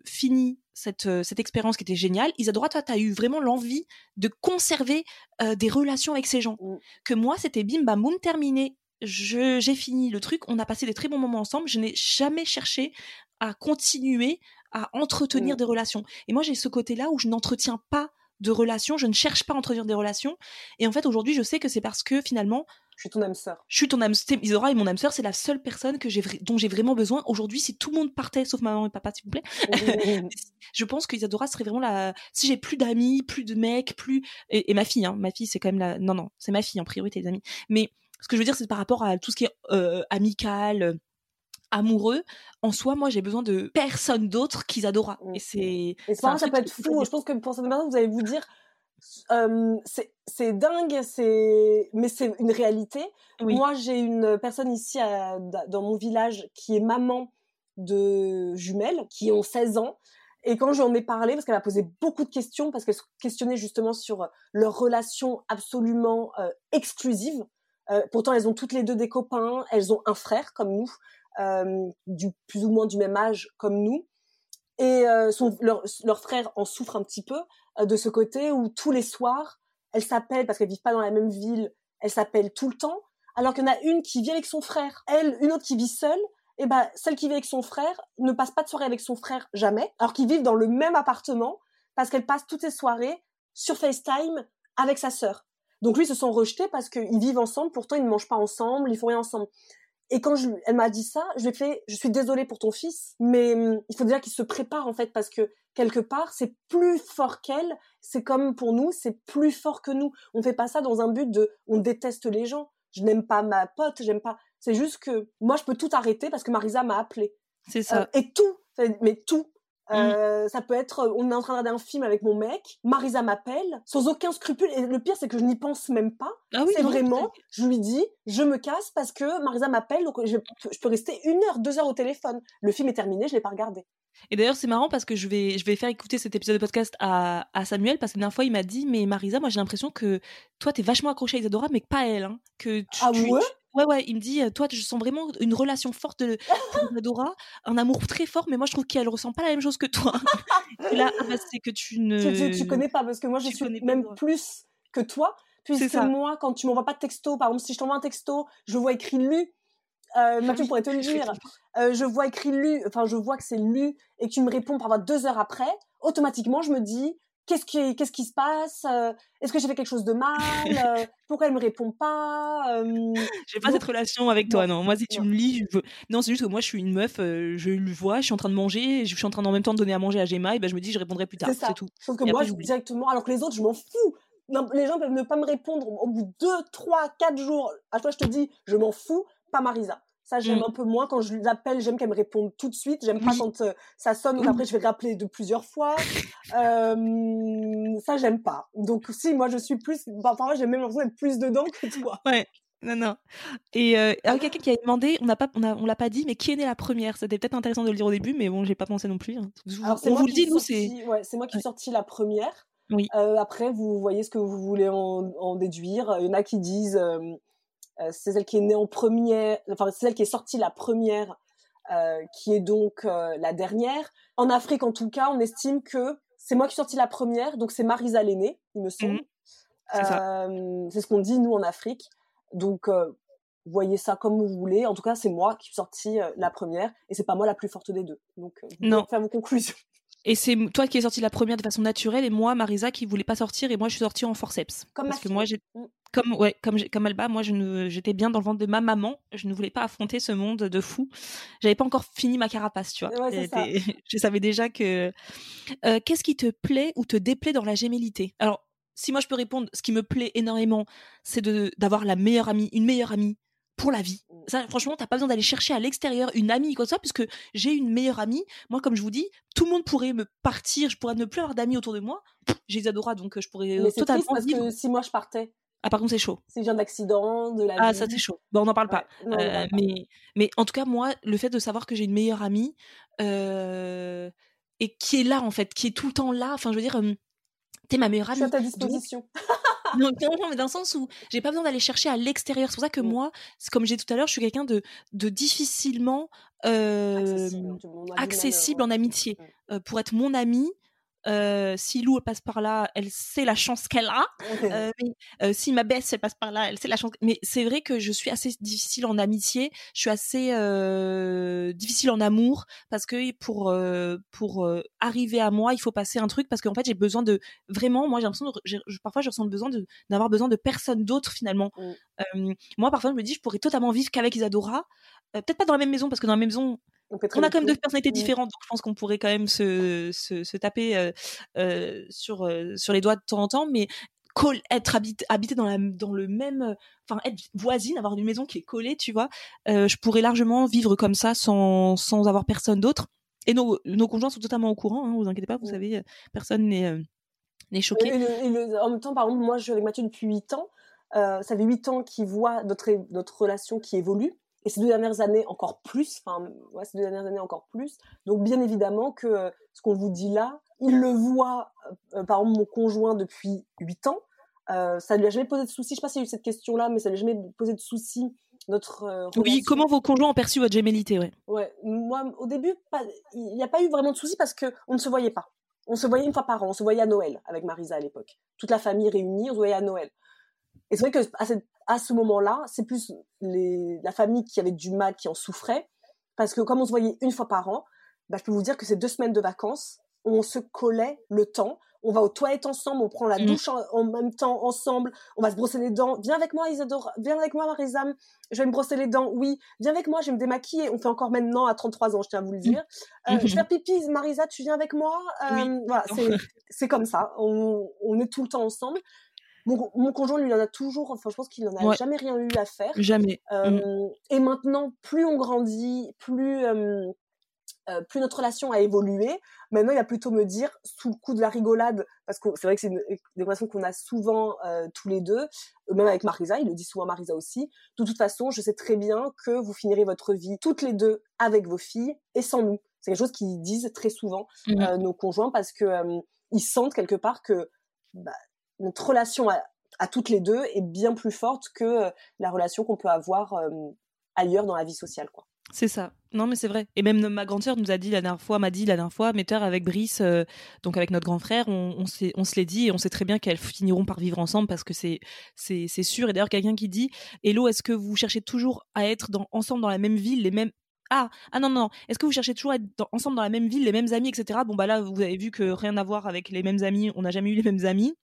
Speaker 2: fini cette, cette expérience qui était géniale, Isadora, toi, tu as eu vraiment l'envie de conserver euh, des relations avec ces gens.
Speaker 1: Mm.
Speaker 2: Que moi, c'était bim, bam, boum, terminé. J'ai fini le truc, on a passé des très bons moments ensemble. Je n'ai jamais cherché à continuer à entretenir
Speaker 1: Mm.
Speaker 2: des relations. Et moi, j'ai ce côté-là où je n'entretiens pas de relations, je ne cherche pas à entretenir des relations. Et en fait, aujourd'hui, je sais que c'est parce que finalement,
Speaker 1: Je suis ton âme sœur.
Speaker 2: je suis ton âme, c'est- Isadora est mon âme sœur, c'est la seule personne que dont j'ai vraiment besoin. Aujourd'hui, si tout le monde partait, sauf maman et papa, s'il vous plaît, je pense que Isadora serait vraiment la. Si j'ai plus d'amis, plus de mecs, plus et, et ma fille, hein, ma fille, c'est quand même la. Non, non, c'est ma fille en priorité, les amis. Mais ce que je veux dire, c'est par rapport à tout ce qui est euh, amical, euh, amoureux. En soi, moi, j'ai besoin de personne d'autre qu'Isadora.
Speaker 1: Mm.
Speaker 2: Et c'est.
Speaker 1: Et c'est ça
Speaker 2: truc
Speaker 1: peut être fou. Je pense que pour certaines personnes, vous allez vous dire, euh, c'est dingue, c'est mais c'est une réalité.
Speaker 2: Oui.
Speaker 1: Moi, j'ai une personne ici à- dans mon village qui est maman de jumelles qui ont 16 ans. Et quand je lui en ai parlé, parce qu'elle m'a posé beaucoup de questions, parce qu'elle se questionnait justement sur leur relation absolument euh, exclusive. Euh, pourtant, elles ont toutes les deux des copains, elles ont un frère comme nous, euh, du plus ou moins du même âge comme nous. Et euh, son, leur, leur frère en souffre un petit peu euh, de ce côté où tous les soirs, elles s'appellent parce qu'elles vivent pas dans la même ville, elles s'appellent tout le temps. Alors qu'il y en a une qui vit avec son frère, elle, une autre qui vit seule. Et ben celle qui vit avec son frère ne passe pas de soirée avec son frère jamais, alors qu'ils vivent dans le même appartement parce qu'elle passe toutes ses soirées sur FaceTime avec sa sœur. Donc lui, ils se sont rejetés parce qu'ils vivent ensemble, pourtant ils ne mangent pas ensemble, ils font rien ensemble. Et quand je, elle m'a dit ça, je lui ai fait, je suis désolée pour ton fils, mais hum, il faut déjà qu'il se prépare en fait parce que quelque part c'est plus fort qu'elle. C'est comme pour nous, c'est plus fort que nous. On fait pas ça dans un but de, on déteste les gens. Je n'aime pas ma pote, j'aime pas. C'est juste que moi je peux tout arrêter parce que Marisa m'a appelé.
Speaker 2: C'est ça.
Speaker 1: Euh, et tout, mais tout. Euh, Ça peut être, euh, on est en train de regarder un film avec mon mec, Marisa m'appelle, sans aucun scrupule. Et le pire, c'est que je n'y pense même pas.
Speaker 2: Ah oui,
Speaker 1: c'est vraiment, je lui dis, je me casse parce que Marisa m'appelle, donc je, je peux rester une heure, deux heures au téléphone. Le film est terminé, je l'ai pas regardé.
Speaker 2: Et d'ailleurs, c'est marrant parce que je vais, je vais faire écouter cet épisode de podcast à, à Samuel parce que la dernière fois, il m'a dit Mais Marisa, moi j'ai l'impression que toi, t'es vachement accrochée à Isadora, mais pas elle. Hein, que tu,
Speaker 1: Ah
Speaker 2: tu-
Speaker 1: ouais?
Speaker 2: tu- Ouais, ouais, il me dit, toi, je sens vraiment une relation forte de pour Isadora, un amour très fort, mais moi, je trouve qu'elle ressent pas la même chose que toi. Et là, ah bah, c'est que tu ne.
Speaker 1: Tu, tu, tu connais pas parce que moi je
Speaker 2: tu
Speaker 1: suis
Speaker 2: pas
Speaker 1: même plus que toi puisque moi quand tu m'envoies pas de texto par exemple si je t'envoie un texto je vois écrit lu euh, Mathieu pourrait te le dire euh, je vois écrit lu enfin je vois que c'est lu et que tu me réponds parfois deux heures après automatiquement je me dis qu'est-ce qui qu'est-ce qui se passe Euh, est-ce que j'ai fait quelque chose de mal Euh, pourquoi elle me répond pas Euh,
Speaker 2: J'ai pas
Speaker 1: Donc-
Speaker 2: cette relation avec toi, non. Moi, si tu
Speaker 1: non.
Speaker 2: me lis, je veux... non, c'est juste que moi, je suis une meuf, je le vois, je suis en train de manger, je suis en train en même temps de donner à manger à Gemma, et ben je me dis, je répondrai plus tard.
Speaker 1: C'est
Speaker 2: tout.
Speaker 1: Sauf que
Speaker 2: Et
Speaker 1: moi,
Speaker 2: après,
Speaker 1: je- directement, alors que les autres, je m'en fous. Non, les gens peuvent ne pas me répondre au bout de 2, 3, 4 jours. À toi, je te dis, je m'en fous, pas Marisa. Ça, j'aime
Speaker 2: Mm.
Speaker 1: un peu moins. Quand je l'appelle, j'aime qu'elle me réponde tout de suite. J'aime pas quand euh, ça sonne,
Speaker 2: Oui.
Speaker 1: après, je vais rappeler de plusieurs fois. Euh, ça, j'aime pas. Donc, si, moi, je suis plus, bah, parfois, j'ai même l'impression d'être plus dedans que toi.
Speaker 2: Ouais. Non, non. Et euh, alors, quelqu'un qui a demandé, on n'a pas, on, a- on l'a pas dit, mais qui est né la première? C'était peut-être intéressant de le dire au début, mais bon, j'ai pas pensé non plus. hein. Je-
Speaker 1: Alors, c'est
Speaker 2: on vous le dit, nous, c'est.
Speaker 1: ouais, c'est moi qui suis sortie la première.
Speaker 2: Oui.
Speaker 1: Euh, après, vous voyez ce que vous voulez en, en déduire. Il y en a qui disent euh, c'est celle qui est née en première, enfin c'est celle qui est sortie la première, euh, qui est donc euh, la dernière. En Afrique, en tout cas, on estime que c'est moi qui suis sortie la première, donc c'est Marisa l'aînée, il me semble.
Speaker 2: Mhm. C'est.
Speaker 1: Euh, ce qu'on dit nous en Afrique. Donc euh, voyez ça comme vous voulez. En tout cas, c'est moi qui suis sortie euh, la première, et c'est pas moi la plus forte des deux. Donc euh,
Speaker 2: Non.
Speaker 1: faire vos conclusions.
Speaker 2: Et c'est toi qui es sortie la première de façon naturelle, et moi, Marisa, qui voulait pas sortir, et moi, je suis sortie en forceps.
Speaker 1: Comme
Speaker 2: Parce que moi, j'ai.
Speaker 1: Mm.
Speaker 2: Comme, ouais, comme, comme Alba, moi, je ne, j'étais bien dans le ventre de ma maman. Je ne voulais pas affronter ce monde de fou. J'avais pas encore fini ma carapace, tu vois.
Speaker 1: Ouais, ça.
Speaker 2: Je savais déjà que. Euh, qu'est-ce qui te plaît ou te déplaît dans la gémellité? Alors, si moi je peux répondre, ce qui me plaît énormément, c'est de d'avoir la meilleure amie, une meilleure amie pour la vie.
Speaker 1: Mm.
Speaker 2: Ça, franchement, t'as pas besoin d'aller chercher à l'extérieur une amie quoi que soit, puisque j'ai une meilleure amie. Moi, comme je vous dis, tout le monde pourrait me partir, je pourrais ne plus avoir d'amis autour de moi. J'ai Isadora, donc euh, je pourrais euh,
Speaker 1: Mais c'est
Speaker 2: totalement
Speaker 1: triste parce
Speaker 2: vivre.
Speaker 1: que si moi je partais,
Speaker 2: Ah, par contre, c'est chaud.
Speaker 1: si j'ai un accident, de la
Speaker 2: Ah,
Speaker 1: vie,
Speaker 2: ça c'est chaud. Bon, on n'en parle pas.
Speaker 1: Ouais, non, on en
Speaker 2: Euh,
Speaker 1: parle pas.
Speaker 2: mais, mais en tout cas, moi, le fait de savoir que j'ai une meilleure amie euh, et qui est là, en fait, qui est tout le temps là, enfin, je veux dire, euh, t'es ma meilleure
Speaker 1: je suis
Speaker 2: amie.
Speaker 1: à ta disposition.
Speaker 2: non, non, mais dans le sens où j'ai pas besoin d'aller chercher à l'extérieur. C'est pour ça que
Speaker 1: Mm.
Speaker 2: moi, c'est comme j'ai dit tout à l'heure, je suis quelqu'un de, de difficilement
Speaker 1: accessible,
Speaker 2: en amitié.
Speaker 1: Mm.
Speaker 2: Euh, pour être mon amie, euh, si Lou passe par là, elle sait la chance qu'elle a. Euh, mais, euh, si ma baisse elle passe par là, elle sait la chance. Mais c'est vrai que je suis assez difficile en amitié, je suis assez difficile en amour parce que pour pour arriver à moi, il faut passer un truc parce qu'en fait j'ai besoin de vraiment. Moi j'ai l'impression, de- parfois je ressens le besoin de d'avoir besoin de personne d'autre finalement.
Speaker 1: Mm.
Speaker 2: Moi parfois je me dis je pourrais totalement vivre qu'avec Isadora. Peut-être pas dans la même maison parce que dans la même maison
Speaker 1: on,
Speaker 2: a quand même deux personnalités différentes, donc je pense qu'on pourrait quand même se, se, se taper euh, euh, sur, euh, sur les doigts de temps en temps, mais être habité, habité dans, la, dans le même, enfin être voisine, avoir une maison qui est collée, tu vois, euh, je pourrais largement vivre comme ça sans, sans avoir personne d'autre. Et nos, nos conjoints sont totalement au courant, hein, vous inquiétez pas, vous savez, personne n'est euh, n'est choqué.
Speaker 1: Et le- et le- en même temps, par exemple, moi, je suis avec Mathieu depuis 8 ans. Euh, ça fait 8 ans qu'il voit notre, notre relation qui évolue. Et ces deux dernières années, encore plus. Enfin, ouais, ces deux dernières années, encore plus. Donc, bien évidemment que euh, ce qu'on vous dit là, il le voit, euh, par exemple, mon conjoint depuis 8 ans. Euh, ça lui a jamais posé de soucis. Je sais pas s'il y a eu cette question-là, mais ça lui a jamais posé de soucis, notre euh,
Speaker 2: Oui, comment vos conjoints ont perçu votre gémellité, ouais.
Speaker 1: Ouais, moi, au début, il n'y a pas eu vraiment de soucis parce que on ne se voyait pas. On se voyait une fois par an. On se voyait à Noël avec Marisa à l'époque. Toute la famille réunie, on se voyait à Noël. Et c'est vrai que à, cette- à ce moment-là, c'est plus les, la famille qui avait du mal, qui en souffrait, parce que comme on se voyait une fois par an, bah, je peux vous dire que ces deux semaines de vacances, on se collait le temps. On va aux toilettes ensemble, on prend la
Speaker 2: Mhm.
Speaker 1: douche en, en même temps ensemble, on va se brosser les dents. Viens avec moi, Isadora. Viens avec moi, Marisa. Je vais me brosser les dents. Oui. Viens avec moi, je vais me démaquiller. On fait encore maintenant à 33 ans, je tiens à vous le dire. Euh. Je vais faire pipi, Marisa, tu viens avec moi. Euh,
Speaker 2: Oui.
Speaker 1: Voilà, c'est c'est comme ça. On, on est tout le temps ensemble. Mon, mon conjoint, lui, il en a toujours. Enfin, je pense qu'il n'en a
Speaker 2: Ouais.
Speaker 1: jamais rien eu à faire.
Speaker 2: Jamais.
Speaker 1: Euh,
Speaker 2: Mm.
Speaker 1: Et maintenant, plus on grandit, plus euh, euh, plus notre relation a évolué. Maintenant, il va plutôt me dire, sous le coup de la rigolade, parce que c'est vrai que c'est une, une relation qu'on a souvent tous les deux, même avec Marisa, il le dit souvent à Marisa aussi. De toute façon, je sais très bien que vous finirez votre vie toutes les deux avec vos filles et sans nous. C'est quelque chose qu'ils disent très souvent
Speaker 2: Mmh.
Speaker 1: euh, nos conjoints parce que ils sentent quelque part que bah, notre relation à, toutes les deux est bien plus forte que euh, la relation qu'on peut avoir euh, ailleurs dans la vie sociale.
Speaker 2: C'est ça. Non, mais c'est vrai. Et même ma grande sœur nous a dit la dernière fois, m'a dit la dernière fois, Metter avec Brice, euh, donc avec notre grand frère, on, se l'est dit et on sait très bien qu'elles finiront par vivre ensemble parce que c'est sûr. Et d'ailleurs, quelqu'un qui dit, Hello, est-ce que vous cherchez toujours à être ensemble dans la même ville, les mêmes? Ah, ah non, non, est-ce que vous cherchez toujours à être ensemble dans la même ville, les mêmes amis, etc. Bon, bah là, vous avez vu que rien à voir avec les mêmes amis, on n'a jamais eu les mêmes amis.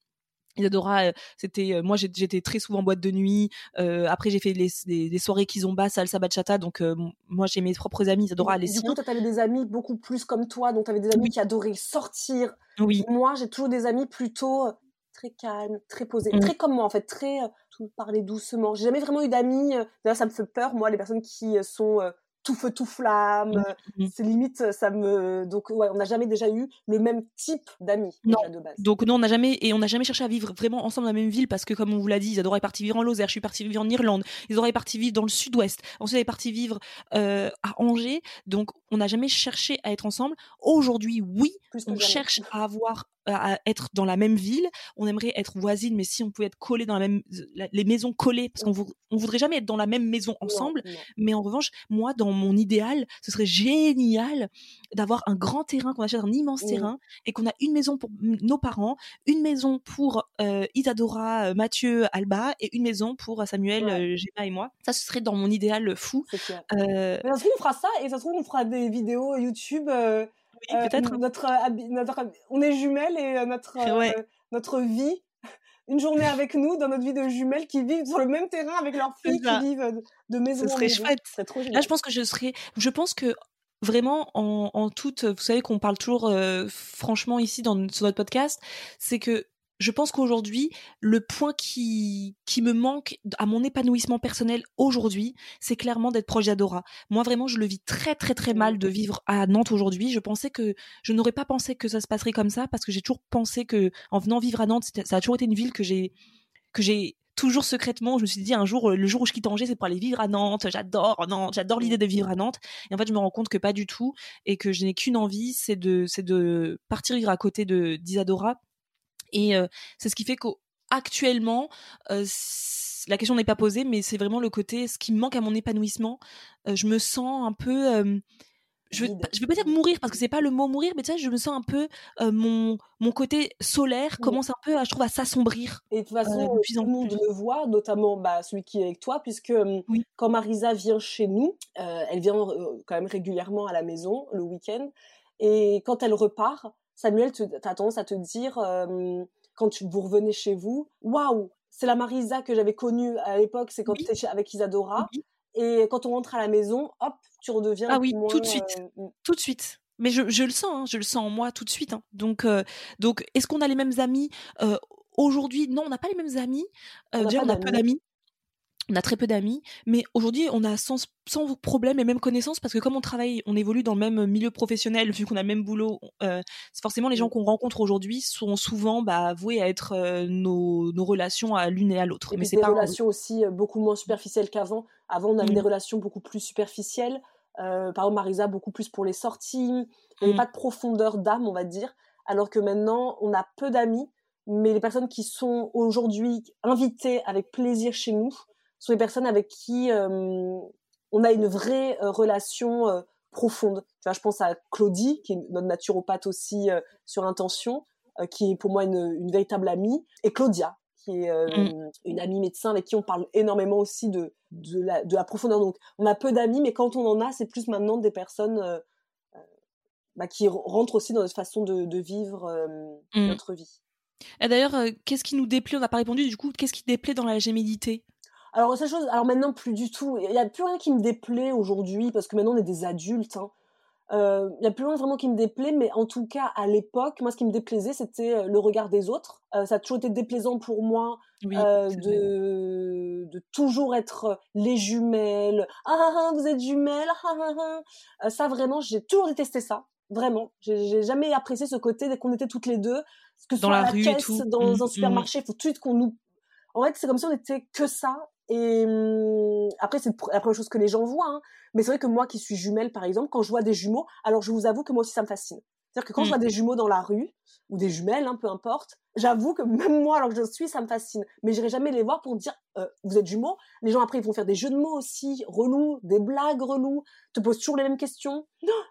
Speaker 2: Isadora, euh, c'était euh, moi j'étais très souvent en boîte de nuit. Euh, après j'ai fait les, des, des soirées kizomba, salsa bachata. Donc euh, moi j'ai mes propres amis. Isadora les
Speaker 1: du coup, t'avais des amis beaucoup plus comme toi, donc t'avais des amis
Speaker 2: Oui.
Speaker 1: qui adoraient sortir.
Speaker 2: Oui,
Speaker 1: Moi, j'ai toujours des amis plutôt très calmes, très posés,
Speaker 2: Mm.
Speaker 1: très comme moi en fait, très tout parler doucement. J'ai jamais vraiment eu d'amis. D'ailleurs, ça me fait peur, moi, les personnes qui sont tout feu tout flamme. euh,
Speaker 2: Mhm.
Speaker 1: C'est limite, euh, ça me. Donc ouais, on n'a jamais déjà eu le même type d'amis
Speaker 2: Non.
Speaker 1: déjà de base.
Speaker 2: Donc non, on n'a jamais et on n'a jamais cherché à vivre vraiment ensemble dans la même ville parce que comme on vous l'a dit, Isadora est partie vivre en Lozère, je suis partie vivre en Irlande, Isadora est partie vivre dans le Sud-Ouest, ensuite elle est partie vivre euh, à Angers. Donc on n'a jamais cherché à être ensemble. Aujourd'hui, oui,
Speaker 1: Plus
Speaker 2: on cherche à avoir à être dans la même ville. On aimerait être voisines, mais si on pouvait être collés dans la même la- les maisons collées, parce qu'on vou- on voudrait jamais être dans la même maison ensemble.
Speaker 1: non.
Speaker 2: Mais en revanche, moi, dans mon idéal, ce serait génial d'avoir un grand terrain, qu'on achète un immense
Speaker 1: Mmh.
Speaker 2: terrain et qu'on a une maison pour nos parents, une maison pour euh, Isadora, euh, Mathieu, Alba et une maison pour euh, Samuel,
Speaker 1: Ouais.
Speaker 2: Gemma et moi. Ça, ce serait dans mon idéal fou. Euh,
Speaker 1: Mais ça se trouve, on fera ça et ça se trouve, on fera des vidéos YouTube. euh,
Speaker 2: oui,
Speaker 1: euh,
Speaker 2: peut-être.
Speaker 1: notre, habi- notre habi- on est jumelles et euh, notre, euh,
Speaker 2: Ouais.
Speaker 1: notre vie, une journée avec nous dans notre vie de jumelles qui vivent sur le même terrain avec leurs
Speaker 2: C'est
Speaker 1: filles qui vivent euh, de maison
Speaker 2: Ce serait
Speaker 1: maison.
Speaker 2: chouette.
Speaker 1: Ce serait trop
Speaker 2: Là,
Speaker 1: génial.
Speaker 2: je pense que je serais. Je pense que vraiment, en, en toute. Vous savez qu'on parle toujours euh, franchement ici dans, sur notre podcast, c'est que je pense qu'aujourd'hui, le point qui, qui me manque à mon épanouissement personnel aujourd'hui, c'est clairement d'être proche d'Adora. Moi, vraiment, je le vis très, très, très mal de vivre à Nantes aujourd'hui. Je pensais que, je n'aurais pas pensé que ça se passerait comme ça parce que j'ai toujours pensé que, en venant vivre à Nantes, ça a toujours été une ville que j'ai, que j'ai toujours secrètement, je me suis dit un jour, euh, le jour où je quitte Angers, c'est pour aller vivre à Nantes. J'adore Nantes, j'adore l'idée de vivre à Nantes. Et en fait, je me rends compte que pas du tout et que je n'ai qu'une envie, c'est de, c'est de partir vivre à côté de d'Isadora. Et euh, c'est ce qui fait qu'actuellement, euh, la question n'est pas posée, mais c'est vraiment le côté, ce qui me manque à mon épanouissement. Euh, je me sens un peu, je vais,
Speaker 1: Vide.
Speaker 2: pas- je vais pas dire mourir parce que c'est pas le mot mourir, mais tu sais, je me sens un peu euh, mon mon côté solaire commence un peu, à, je trouve, à s'assombrir.
Speaker 1: Et de toute façon,
Speaker 2: Euh,
Speaker 1: tout le monde le voit, notamment bah, celui qui est avec toi, puisque
Speaker 2: Oui.
Speaker 1: quand Marisa vient chez nous, euh, elle vient quand même régulièrement à la maison le week-end, et quand elle repart, Samuel, tu as tendance à te dire, euh, quand tu, vous revenez chez vous, waouh, c'est la Marisa que j'avais connue à l'époque, c'est quand
Speaker 2: Oui.
Speaker 1: tu étais avec Isadora,
Speaker 2: Oui.
Speaker 1: et quand on rentre à la maison, hop, tu redeviens
Speaker 2: Ah oui,
Speaker 1: moins,
Speaker 2: tout de suite.
Speaker 1: euh,
Speaker 2: tout de suite. Mais je, je le sens, hein, je le sens en moi tout de suite. hein. Donc, euh, donc, est-ce qu'on a les mêmes amis aujourd'hui? Non, on n'a pas les mêmes amis.
Speaker 1: On
Speaker 2: déjà, on a peu
Speaker 1: d'amis.
Speaker 2: On a très peu d'amis, mais aujourd'hui, on a sans, sans problème et même connaissance parce que comme on travaille, on évolue dans le même milieu professionnel, vu qu'on a le même boulot, euh, forcément les gens
Speaker 1: Mm.
Speaker 2: qu'on rencontre aujourd'hui sont souvent bah, voués à être euh, nos, nos relations à l'une et à l'autre. Mais c'est
Speaker 1: des
Speaker 2: pas un-
Speaker 1: relations aussi euh, beaucoup moins superficielles qu'avant. Avant, on avait
Speaker 2: Mm.
Speaker 1: des relations beaucoup plus superficielles. Euh, par exemple, Marisa, beaucoup plus pour les sorties. Il n'y avait
Speaker 2: Mm.
Speaker 1: pas de profondeur d'âme, on va dire. Alors que maintenant, on a peu d'amis, mais les personnes qui sont aujourd'hui invitées avec plaisir chez nous sont les personnes avec qui on a une vraie relation profonde. Tu vois, je pense à Claudie, qui est notre naturopathe aussi sur intention, qui est pour moi une, une véritable amie, et Claudia, qui est euh,
Speaker 2: Mm.
Speaker 1: une amie médecin avec qui on parle énormément aussi de, de, la, de la profondeur. Donc, on a peu d'amis, mais quand on en a, c'est plus maintenant des personnes euh, bah, qui re- rentrent aussi dans notre façon de, de vivre euh,
Speaker 2: Mm.
Speaker 1: notre vie.
Speaker 2: D'ailleurs, qu'est-ce qui nous déplaît? On n'a pas répondu. Du coup, qu'est-ce qui déplaît dans la gémilité
Speaker 1: Alors, cette chose, alors maintenant, plus du tout. Il n'y a plus rien qui me déplaît aujourd'hui, parce que maintenant, on est des adultes. hein. Euh, Il n'y a plus rien vraiment qui me déplaît, mais en tout cas, à l'époque, moi, ce qui me déplaisait, c'était euh, le regard des autres. Euh, ça a toujours été déplaisant pour moi
Speaker 2: Oui,
Speaker 1: euh, de, de toujours être les jumelles. Ah, ah, ah, vous êtes jumelles. Ah, ah, ah. Euh, ça, vraiment, j'ai toujours détesté ça. Vraiment. J'ai jamais apprécié ce côté dès qu'on était toutes les deux. Que ce
Speaker 2: Dans
Speaker 1: soit
Speaker 2: la
Speaker 1: à la
Speaker 2: rue et
Speaker 1: caisse,
Speaker 2: tout.
Speaker 1: dans
Speaker 2: Mm,
Speaker 1: un
Speaker 2: mm.
Speaker 1: supermarché, il faut tout de suite qu'on nous. En fait, c'est comme si on était que ça Et hum, après, c'est la première chose que les gens voient. Hein. Mais c'est vrai que moi qui suis jumelle, par exemple, quand je vois des jumeaux, alors je vous avoue que moi aussi, ça me fascine. C'est-à-dire que quand je vois
Speaker 2: Mm.
Speaker 1: des jumeaux dans la rue, ou des jumelles, hein, peu importe, j'avoue que même moi, alors que je suis, ça me fascine. Mais j'irai jamais les voir pour dire, euh, vous êtes jumeaux? Les gens après, ils vont faire des jeux de mots aussi, relous, des blagues relous, te posent toujours les mêmes questions.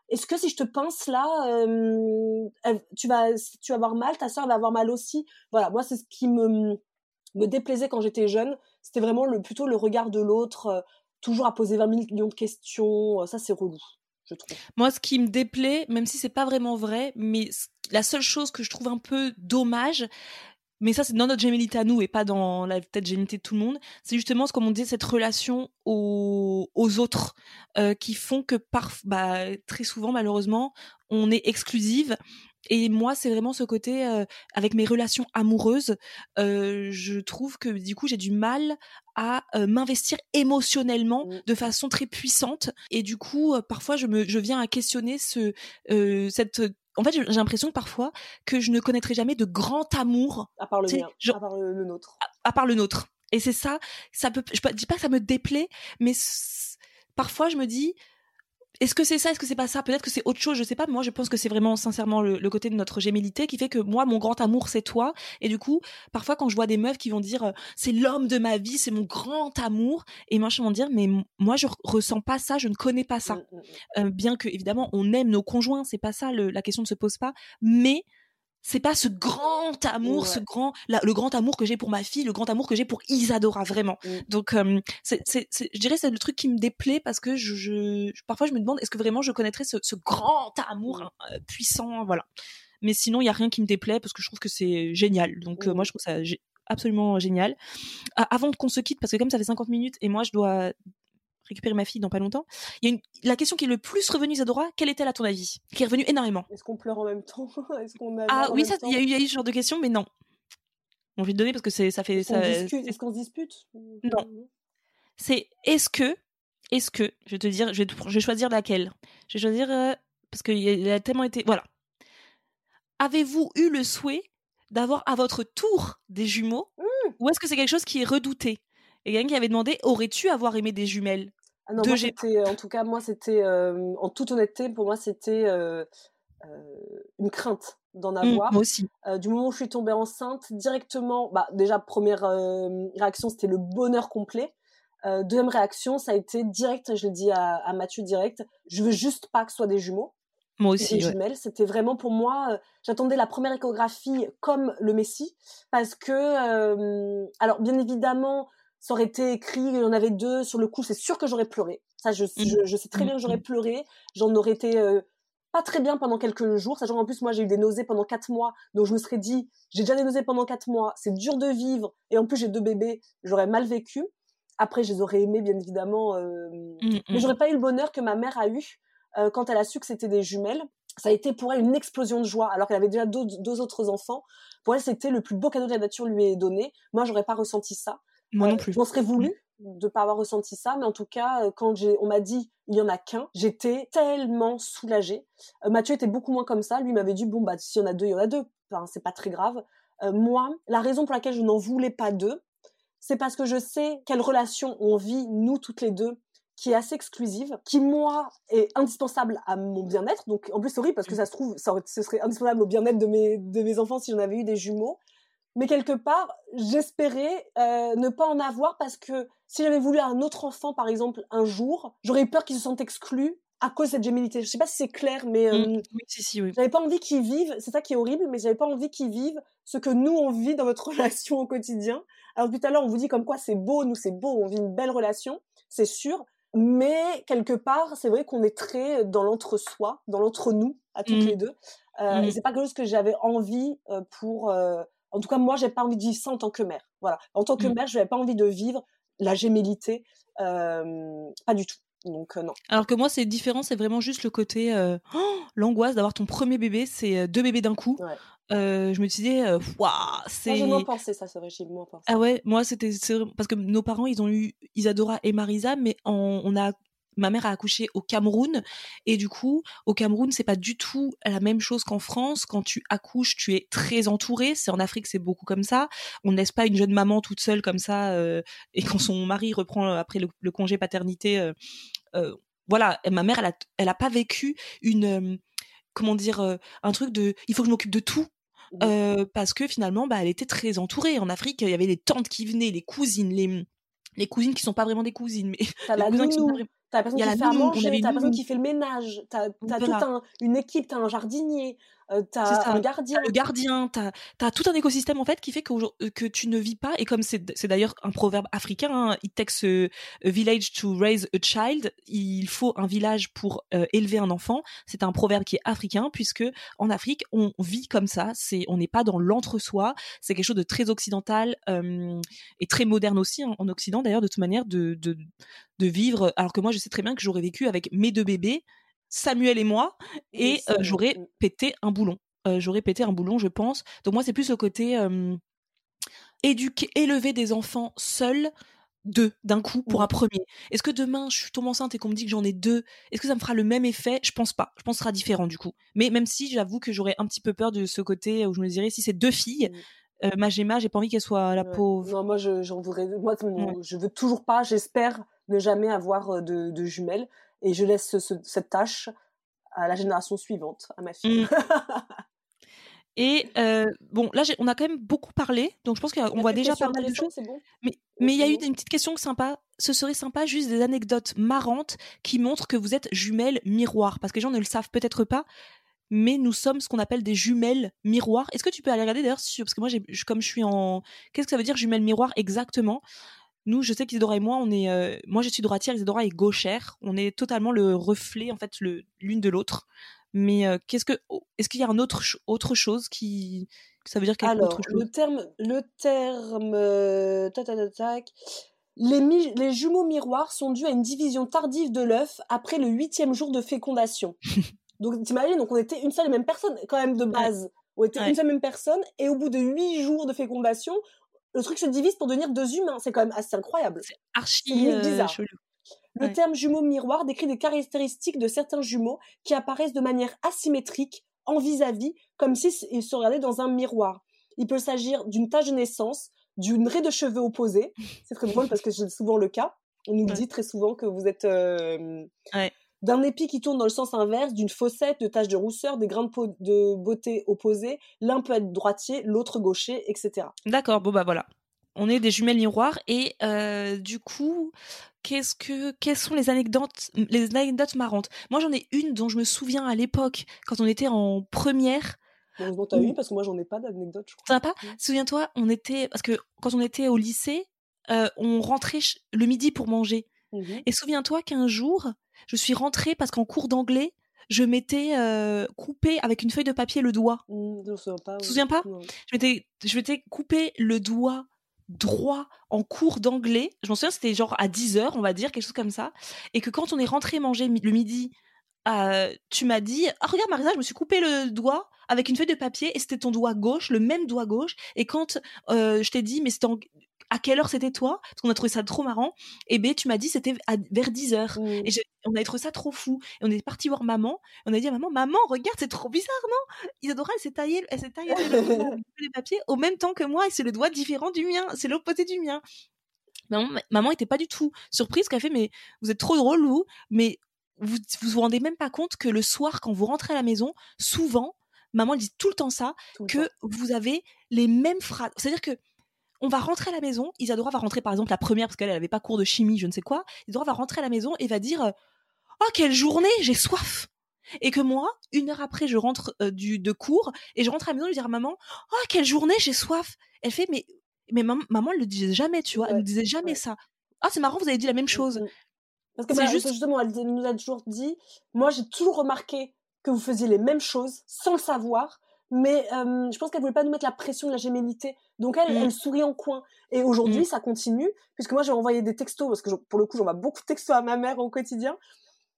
Speaker 1: Est-ce que si je te pince là, euh, tu vas, tu vas avoir mal, ta soeur va avoir mal aussi? Voilà, moi, c'est ce qui me, me déplaisait quand j'étais jeune. C'était vraiment plutôt le regard de l'autre, euh, toujours à poser 20 millions de questions. Euh, Ça, c'est relou, je trouve.
Speaker 2: Moi, ce qui me déplaît, même si c'est pas vraiment vrai, mais la seule chose que je trouve un peu dommage, mais ça c'est dans notre gémilité à nous et pas dans la peut-être gémilité de tout le monde, c'est justement ce comme on dit cette relation aux, autres euh, qui font que bah, très souvent malheureusement on est exclusive. Et moi, c'est vraiment ce côté euh, avec mes relations amoureuses, euh, je trouve que du coup j'ai du mal à euh, m'investir émotionnellement
Speaker 1: Mm.
Speaker 2: de façon très puissante et du coup parfois je me je viens à questionner ce cette en fait j'ai l'impression que parfois que je ne connaîtrai jamais de grand amour
Speaker 1: À part le mien,
Speaker 2: genre-
Speaker 1: à part le, le nôtre.
Speaker 2: à part le nôtre et c'est ça ça peut je dis pas que ça me déplaît mais parfois je me dis est-ce que c'est ça? Est-ce que c'est pas ça? Peut-être que c'est autre chose, je sais pas. Mais moi, je pense que c'est vraiment sincèrement le, le côté de notre gémilité qui fait que moi, mon grand amour, c'est toi. Et du coup, parfois, quand je vois des meufs qui vont dire euh, c'est l'homme de ma vie, c'est mon grand amour, et moi, je vais dire mais moi, je re- ressens pas ça, je ne connais pas ça.
Speaker 1: Mm, mm, mm.
Speaker 2: Euh, bien que évidemment, on aime nos conjoints, c'est pas ça, le- la question ne se pose pas. Mais c'est pas ce grand amour,
Speaker 1: Ouais.
Speaker 2: ce grand, la- le grand amour que j'ai pour ma fille, le grand amour que j'ai pour Isadora, vraiment.
Speaker 1: Mm.
Speaker 2: Donc, euh, c'est, c'est, je dirais c'est le truc qui me déplaît parce que je, je- parfois je me demande est-ce que vraiment je connaîtrais ce, ce grand amour
Speaker 1: Mm.
Speaker 2: hein, euh, puissant, voilà. Mais sinon, il y a rien qui me déplaît parce que je trouve que c'est génial. Donc, euh,
Speaker 1: Mm.
Speaker 2: moi, je trouve ça absolument génial. Avant qu'on se quitte, parce que comme ça fait 50 minutes et moi, je dois récupérer ma fille dans pas longtemps, il y a une, la question qui est le plus revenue, Isadora, quelle est-elle à ton avis? Qui est revenue énormément.
Speaker 1: Est-ce qu'on pleure en même temps? Est-ce qu'on a
Speaker 2: Ah oui, il y, a eu- il y a eu ce genre de question, mais non. Bon, je vais te donner parce que c'est, ça fait.
Speaker 1: Est-ce qu'on
Speaker 2: ça-
Speaker 1: discute? Est-ce qu'on se dispute?
Speaker 2: Non. C'est est-ce que, est-ce que, je vais te dire, je vais, je vais choisir laquelle. Je vais choisir euh, parce qu'il a tellement été. Voilà. Avez-vous eu le souhait d'avoir à votre tour des jumeaux? Ou est-ce que c'est quelque chose qui est redouté? Et quelqu'un qui avait demandé aurais-tu avoir aimé des jumelles
Speaker 1: Ah non, moi, c'était, en tout cas, moi, c'était, euh, en toute honnêteté, pour moi, c'était euh, euh, une crainte d'en
Speaker 2: Mmh,
Speaker 1: avoir.
Speaker 2: Moi aussi.
Speaker 1: Euh, du moment où je suis tombée enceinte, directement, bah, déjà, première euh, réaction, c'était le bonheur complet. Euh, deuxième réaction, ça a été direct, je l'ai dit à, à Mathieu direct, je veux juste pas que ce soit des jumeaux.
Speaker 2: Moi
Speaker 1: des
Speaker 2: aussi. ouais.
Speaker 1: jumelles. C'était vraiment pour moi, euh, j'attendais la première échographie comme le Messie, parce que, euh, alors bien évidemment, ça aurait été écrit, il y en avait deux, sur le coup, c'est sûr que j'aurais pleuré. Ça, je, je, je sais très bien que j'aurais pleuré. J'en aurais été euh, pas très bien pendant quelques jours, sachant qu'en plus, moi, j'ai eu des nausées pendant quatre mois, donc je me serais dit, j'ai déjà des nausées pendant quatre mois, c'est dur de vivre, et en plus, j'ai deux bébés, j'aurais mal vécu. Après, je les aurais aimés, bien évidemment, euh,
Speaker 2: Mm,
Speaker 1: mais
Speaker 2: mm.
Speaker 1: j'aurais pas eu le bonheur que ma mère a eu euh, quand elle a su que c'était des jumelles. Ça a été pour elle une explosion de joie, alors qu'elle avait déjà deux, deux autres enfants. Pour elle, c'était le plus beau cadeau que la nature lui ait donné. Moi, j'aurais pas ressenti ça.
Speaker 2: Moi non plus.
Speaker 1: Je m'en serais voulu de pas avoir ressenti ça, mais en tout cas, euh, quand j'ai, on m'a dit il y en a qu'un, j'étais tellement soulagée. Euh, Mathieu était beaucoup moins comme ça. Lui m'avait dit bon bah s'il y en a deux, il y en a deux. Enfin, c'est pas très grave. Euh, moi, la raison pour laquelle je n'en voulais pas deux, c'est parce que je sais quelle relation on vit nous toutes les deux qui est assez exclusive, qui moi est indispensable à mon bien-être. Donc en plus c'est horrible parce que ça se trouve ça aurait- ce serait indispensable au bien-être de mes de mes enfants si j'en avais eu des jumeaux. Mais quelque part, j'espérais euh, ne pas en avoir parce que si j'avais voulu un autre enfant, par exemple, un jour, j'aurais eu peur qu'il se sente exclu à cause de cette gémilité. Je sais pas si c'est clair, mais euh,
Speaker 2: Mm, Oui, si, si, oui.
Speaker 1: j'avais pas envie qu'ils vivent, c'est ça qui est horrible, mais j'avais pas envie qu'ils vivent ce que nous on vit dans notre relation au quotidien. Alors tout à l'heure on vous dit comme quoi c'est beau, nous c'est beau, on vit une belle relation, c'est sûr, mais quelque part c'est vrai qu'on est très dans l'entre-soi, dans l'entre-nous à toutes
Speaker 2: Mm.
Speaker 1: les deux. Euh,
Speaker 2: Mm.
Speaker 1: Et c'est pas quelque chose que j'avais envie euh, pour, euh, en tout cas moi j'ai pas envie de vivre ça en tant que mère. Voilà, en tant que
Speaker 2: Mm.
Speaker 1: mère je n'avais pas envie de vivre la gémellité, euh, pas du tout. Donc euh, non.
Speaker 2: Alors que moi, c'est différent, c'est vraiment juste le côté euh, oh, l'angoisse d'avoir ton premier bébé, c'est deux bébés d'un coup.
Speaker 1: Ouais.
Speaker 2: Euh, je me disais, waouh,
Speaker 1: Moi
Speaker 2: c'est.
Speaker 1: j'ai moins pensé ça, c'est vrai, j'ai moins pensé.
Speaker 2: Ah ouais, moi c'était parce que nos parents ils ont eu Isadora et Marisa, mais on a ma mère a accouché au Cameroun et du coup au Cameroun c'est pas du tout la même chose qu'en France. Quand tu accouches tu es très entouré c'est en Afrique c'est beaucoup comme ça. On ne laisse pas une jeune maman toute seule comme ça euh, et quand son mari reprend euh, après le, congé paternité euh, euh, voilà. Ma mère elle a elle a pas vécu une comment dire un truc de il faut que je m'occupe de tout parce que finalement, bah, elle était très entourée. En Afrique, il y avait les tantes qui venaient, les cousines, les, les cousines qui sont pas vraiment des cousines, mais
Speaker 1: la nounou, t'as la personne qui fait à manger, t'as la personne qui fait le ménage, t'as as toute un, une équipe, t'as un jardinier, euh, t'as un gardien.
Speaker 2: le gardien, t'as as tout un écosystème en fait qui fait que, euh, que tu ne vis pas, et comme c'est d'ailleurs un proverbe africain, hein, it takes a, village to raise a child, il faut un village pour euh, élever un enfant, c'est un proverbe qui est africain, puisque en Afrique, on vit comme ça, c'est on n'est pas dans l'entre-soi, c'est quelque chose de très occidental euh, et très moderne aussi, hein, en Occident d'ailleurs, de toute manière, de, de, de vivre, alors que moi je sais très bien que j'aurais vécu avec mes deux bébés, Samuel et moi, et euh, j'aurais mmh. pété un boulon. Euh, j'aurais pété un boulon, je pense. Donc moi, c'est plus le côté éduquer, élever des enfants seuls, deux d'un coup pour un premier. Est-ce que demain je tombe enceinte et qu'on me dit que j'en ai deux, est-ce que ça me fera le même effet? Je pense pas. Je pense que ce sera différent du coup. Mais même si j'avoue que j'aurais un petit peu peur de ce côté où je me dirais si c'est deux filles, mmh. euh, ma Gemma, j'ai pas envie qu'elle soit la pauvre.
Speaker 1: Non, moi j'en voudrais. Moi, je veux toujours pas. J'espère ne jamais avoir de, de jumelles et je laisse cette tâche à la génération suivante, à ma fille. Mmh.
Speaker 2: Et euh, bon, là, on a quand même beaucoup parlé, donc je pense qu'on va déjà parler de choses. Mais mais il y a eu une petite question sympa. Ce serait sympa juste des anecdotes marrantes qui montrent que vous êtes jumelles miroirs, parce que les gens ne le savent peut-être pas, mais nous sommes ce qu'on appelle des jumelles miroirs. Est-ce que tu peux aller regarder d'ailleurs parce que moi, comme je suis en, qu'est-ce que ça veut dire jumelles miroirs exactement? Nous, je sais qu'Isidora et moi, on est, euh, moi je suis droitière, Isidora est gauchère. On est totalement le reflet en fait l'une de l'autre. Mais euh, qu'est-ce que, oh, est-ce qu'il y a un autre autre chose qui, ça veut dire quelque
Speaker 1: Alors, chose le terme, le terme, euh, les, les jumeaux miroirs sont dus à une division tardive de l'œuf après le huitième jour de fécondation. donc t'imagines, donc on était une seule et même personne quand même de base. On était une seule et même personne et au bout de huit jours de fécondation, le truc se divise pour devenir deux humains. C'est quand même assez incroyable.
Speaker 2: C'est archi euh, bizarre.
Speaker 1: Le terme jumeau miroir décrit des caractéristiques de certains jumeaux qui apparaissent de manière asymétrique, en vis-à-vis, comme s'ils se regardaient dans un miroir. Il peut s'agir d'une tache de naissance, d'une raie de cheveux opposée. C'est très drôle parce que c'est souvent le cas. On nous dit très souvent que vous êtes euh, d'un épi qui tourne dans le sens inverse, d'une fossette, de taches de rousseur, des grains de, beauté opposés. L'un peut être droitier, l'autre gaucher, etc.
Speaker 2: D'accord, bon bah voilà. On est des jumelles miroirs et euh, du coup, qu'est-ce que, quelles sont les anecdotes, les anecdotes marrantes? Moi, j'en ai une dont je me souviens à l'époque quand on était en première.
Speaker 1: Heureusement, t'as eu parce que moi, j'en ai pas d'anecdotes. Je
Speaker 2: crois. pas? Souviens-toi, on était parce que quand on était au lycée, euh, on rentrait le midi pour manger. Mmh et souviens-toi qu'un jour, je suis rentrée parce qu'en cours d'anglais, je m'étais euh, coupé avec une feuille de papier le doigt.
Speaker 1: Mmh, je me souviens pas.
Speaker 2: Tu te souviens pas? Je m'étais, je m'étais coupé le doigt droit en cours d'anglais. Je m'en souviens, c'était genre à 10 heures, on va dire, quelque chose comme ça. Et que quand on est rentré manger le midi, euh, tu m'as dit Ah, regarde, Marisa, je me suis coupé le doigt avec une feuille de papier et c'était ton doigt gauche, le même doigt gauche. Et quand euh, je t'ai dit, mais c'était en à quelle heure c'était toi? Parce qu'on a trouvé ça trop marrant. Et B, tu m'as dit c'était vers 10 heures. Et on a trouvé ça trop fou. Et on est parti voir maman. on a dit à maman, maman, regarde, c'est trop bizarre, non? Isadora, elle s'est taillée, elle s'est taillée les papiers au même temps que moi. Et c'est le doigt différent du mien. C'est l'opposé du mien. Maman, maman était pas du tout surprise qu'elle fait, mais vous êtes trop drôle, vous. Mais vous, vous vous rendez même pas compte que le soir, quand vous rentrez à la maison, souvent, maman dit tout le temps ça, que vous avez les mêmes phrases. C'est-à-dire que on va rentrer à la maison. Isadora va rentrer par exemple la première parce qu'elle n'avait pas cours de chimie, je ne sais quoi. Isadora va rentrer à la maison et va dire euh, Oh, quelle journée, j'ai soif Et que moi, une heure après, je rentre euh, du, de cours et je rentre à la maison et je dis à maman Oh, quelle journée, j'ai soif Elle fait Mais, mais maman, maman, elle le disait jamais, tu vois, elle ne disait jamais ça. Ah, c'est marrant, vous avez dit la même mmh, chose. Mmh.
Speaker 1: Parce que bah, juste... justement, elle nous a toujours dit Moi, j'ai toujours remarqué que vous faisiez les mêmes choses sans le savoir mais euh, je pense qu'elle voulait pas nous mettre la pression de la gémellité. Donc elle, elle mm. sourit en coin. Et aujourd'hui, mm. ça continue, puisque moi j'ai envoyé des textos, parce que pour le coup, j'envoie beaucoup de textos à ma mère au quotidien.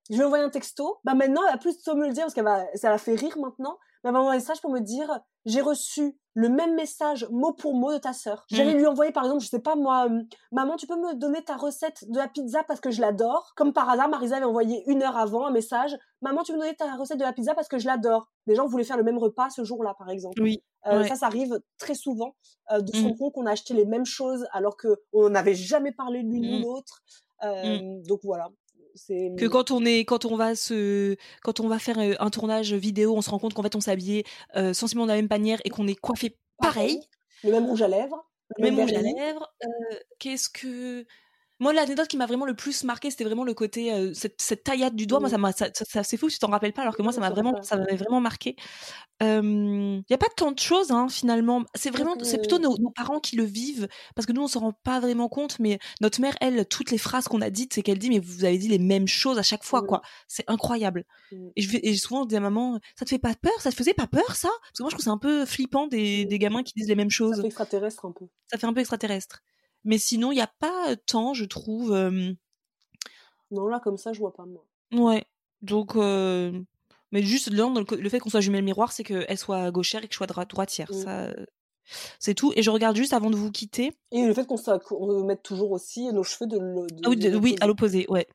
Speaker 1: Je lui ai envoyé un texto. Bah maintenant, elle a plus de me le dire, parce qu'elle va, ça la fait rire maintenant. M'a envoyé un message pour me dire j'ai reçu le même message mot pour mot de ta sœur. J'allais lui envoyer par exemple, je sais pas moi, euh, maman, tu peux me donner ta recette de la pizza parce que je l'adore. Comme par hasard, Marisa avait envoyé une heure avant un message, maman, tu peux me donner ta recette de la pizza parce que je l'adore. Les gens voulaient faire le même repas ce jour-là, par exemple.
Speaker 2: Oui.
Speaker 1: Euh,
Speaker 2: ouais.
Speaker 1: Ça, ça arrive très souvent euh, de se
Speaker 2: Mm.
Speaker 1: rendre compte qu'on a acheté les mêmes choses alors que on n'avait jamais parlé l'une ou
Speaker 2: Mm.
Speaker 1: l'autre. Euh, Donc voilà.
Speaker 2: Que quand on est quand on va se quand on va faire un tournage vidéo on se rend compte qu'en fait on euh, sensiblement de la même manière et qu'on est coiffé pareil.
Speaker 1: le même rouge à lèvres, le
Speaker 2: même rouge à lèvres euh, qu'est-ce que moi l'anecdote qui m'a vraiment le plus marqué c'était vraiment le côté euh, cette, cette taillade du doigt. Moi ça ça, ça- ça- c'est fou tu t'en rappelles pas alors que moi ça m'a vraiment ça m'avait vraiment marqué. Il y a pas tant de choses hein, finalement. C'est vraiment c'est plutôt nos, nos parents qui le vivent parce que nous on s'en rend pas vraiment compte mais notre mère elle toutes les phrases qu'on a dites c'est qu'elle dit mais vous avez dit les mêmes choses à chaque fois quoi. C'est incroyable.
Speaker 1: Mm.
Speaker 2: et je et souvent on dit à maman ça te fait pas peur? Ça te faisait pas peur ça? Parce que moi je trouve c'est un peu flippant des, des gamins qui disent les mêmes
Speaker 1: Ça
Speaker 2: choses.
Speaker 1: fait extraterrestre un peu.
Speaker 2: ça fait un peu extraterrestre mais sinon il y a pas tant je trouve euh,
Speaker 1: Non, là, comme ça, je vois pas, moi.
Speaker 2: ouais donc euh, mais juste le, le- le fait qu'on soit jumelle miroir c'est qu'elle soit gauchère et que je sois droitière
Speaker 1: Mm.
Speaker 2: ça c'est tout et je regarde juste avant de vous quitter
Speaker 1: Et le fait qu'on qu'on mette toujours aussi nos cheveux de, le- de-
Speaker 2: Ah oui,
Speaker 1: de
Speaker 2: de- oui, à
Speaker 1: l'opposé.
Speaker 2: ouais.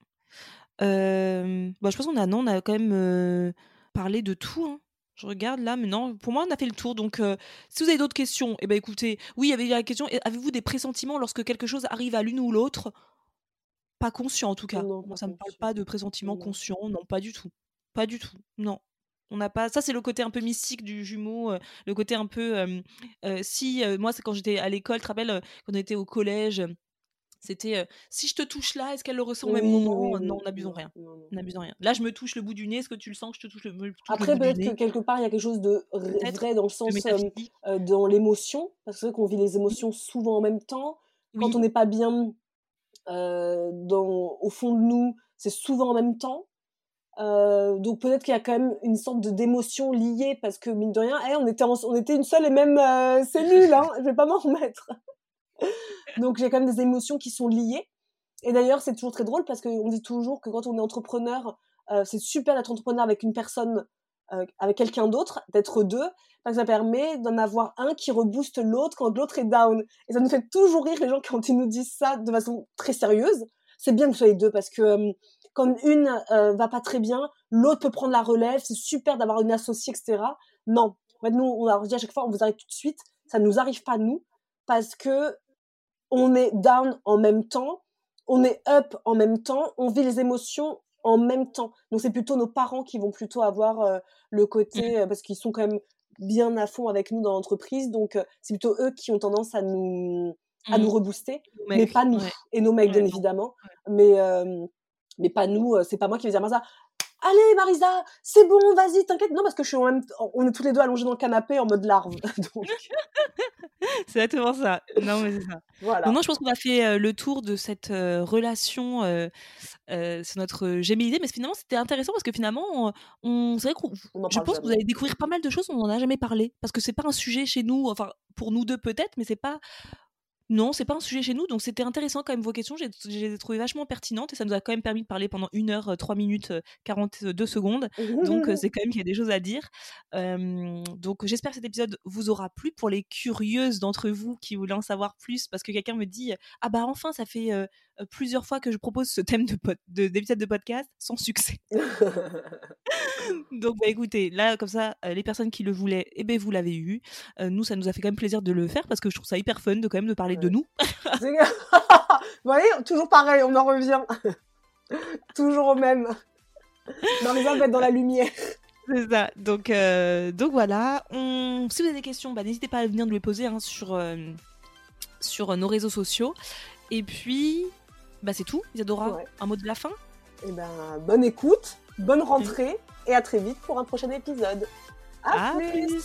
Speaker 2: Euh, je pense qu'on a, non, on a quand même parlé de tout. hein. Je regarde là, mais non, pour moi, on a fait le tour. Donc, euh, si vous avez d'autres questions, eh ben, écoutez, oui, il y avait la question avez-vous des pressentiments lorsque quelque chose arrive à l'une ou l'autre? Pas conscient, en tout cas.
Speaker 1: Non,
Speaker 2: Moi, ça me parle pas de pressentiments
Speaker 1: Non.
Speaker 2: conscients, non, pas du tout. Pas du tout, non. On n'a pas. Ça, c'est le côté un peu mystique du jumeau, euh, le côté un peu. euh, si, moi, c'est quand j'étais à l'école, tu te rappelles, quand on était au collège, c'était euh, si je te touche là, est-ce qu'elle le ressent au même
Speaker 1: Oui,
Speaker 2: moment?
Speaker 1: oui,
Speaker 2: Non,
Speaker 1: oui,
Speaker 2: n'abusons rien. N'abusons rien. Là, je me touche le bout du nez. Est-ce que tu le sens que je te touche le, me touche
Speaker 1: Après, peut-être que quelque part, il y a quelque chose de vrai dans le sens euh, dans l'émotion, parce que c'est vrai qu'on vit les émotions souvent en même temps. Quand on n'est pas bien euh, dans, au fond de nous, c'est souvent en même temps. Euh, donc peut-être qu'il y a quand même une sorte d'émotion liée parce que mine de rien, eh, on était en- on était une seule et même euh, cellule, hein, je vais pas m'en remettre. Donc j'ai quand même des émotions qui sont liées. Et d'ailleurs c'est toujours très drôle parce qu'on dit toujours que quand on est entrepreneur, euh, c'est super d'être entrepreneur avec une personne, euh, avec quelqu'un d'autre, d'être deux, parce que ça permet d'en avoir un qui rebooste l'autre quand l'autre est down. Et ça nous fait toujours rire les gens quand ils nous disent ça de façon très sérieuse. C'est bien que vous soyez deux parce que quand une euh, va pas très bien, l'autre peut prendre la relève. C'est super d'avoir une associée, etc. Non. En fait, nous, on leur dit à chaque fois, on vous arrête tout de suite. Ça ne nous arrive pas, nous, parce que on est down en même temps, on est up en même temps, on vit les émotions en même temps. Donc, c'est plutôt nos parents qui vont plutôt avoir euh, le côté, euh, parce qu'ils sont quand même bien à fond avec nous dans l'entreprise. Donc, euh, c'est plutôt eux qui ont tendance à nous, à
Speaker 2: Mm.
Speaker 1: nous rebooster. Mais
Speaker 2: mecs,
Speaker 1: pas nous.
Speaker 2: Ouais.
Speaker 1: et nos mecs
Speaker 2: Ouais,
Speaker 1: bien évidemment. Mais mais pas nous c'est pas moi qui vais dire Marisa allez Marisa c'est bon vas-y t'inquiète non parce que je suis en même on est tous les deux allongés dans le canapé en mode larve donc
Speaker 2: C'est exactement ça. Non, mais c'est ça.
Speaker 1: voilà
Speaker 2: Non, non, je pense qu'on a fait euh, le tour de cette euh, relation. Euh, euh, c'est notre gémilité, mais finalement, c'était intéressant parce que finalement, on, on- c'est vrai
Speaker 1: on en
Speaker 2: Je pense que vous allez découvrir pas mal de choses, on n'en a jamais parlé. Parce que c'est pas un sujet chez nous, enfin, pour nous deux peut-être, mais c'est pas. Non, c'est pas un sujet chez nous, donc c'était intéressant quand même vos questions. J'ai trouvées vachement pertinentes et ça nous a quand même permis de parler pendant 1 heure, euh, 3 minutes, euh, 42 secondes. Donc euh, c'est quand même qu'il y a des choses à dire. Euh, donc j'espère que cet épisode vous aura plu pour les curieuses d'entre vous qui voulaient en savoir plus parce que quelqu'un me dit ah bah enfin ça fait euh, euh, plusieurs fois que je propose ce thème de pod- de- d'épisode de, podcast sans succès. Donc bah écoutez là comme ça euh, les personnes qui le voulaient eh ben vous l'avez eu. Euh, nous ça nous a fait quand même plaisir de le faire parce que je trouve ça hyper fun de quand même de parler de nous.
Speaker 1: Vous voyez toujours pareil on en revient toujours au même Marisa va être dans la lumière
Speaker 2: C'est ça. Donc, euh, donc voilà. On... Si vous avez des questions, bah, n'hésitez pas à venir nous les poser hein, sur, euh, sur nos réseaux sociaux. Et puis, bah, c'est tout. Isadora,
Speaker 1: Ouais.
Speaker 2: un mot de la fin?
Speaker 1: Et ben bonne écoute bonne rentrée et à très vite pour un prochain épisode à,
Speaker 2: À
Speaker 1: plus.
Speaker 2: plus.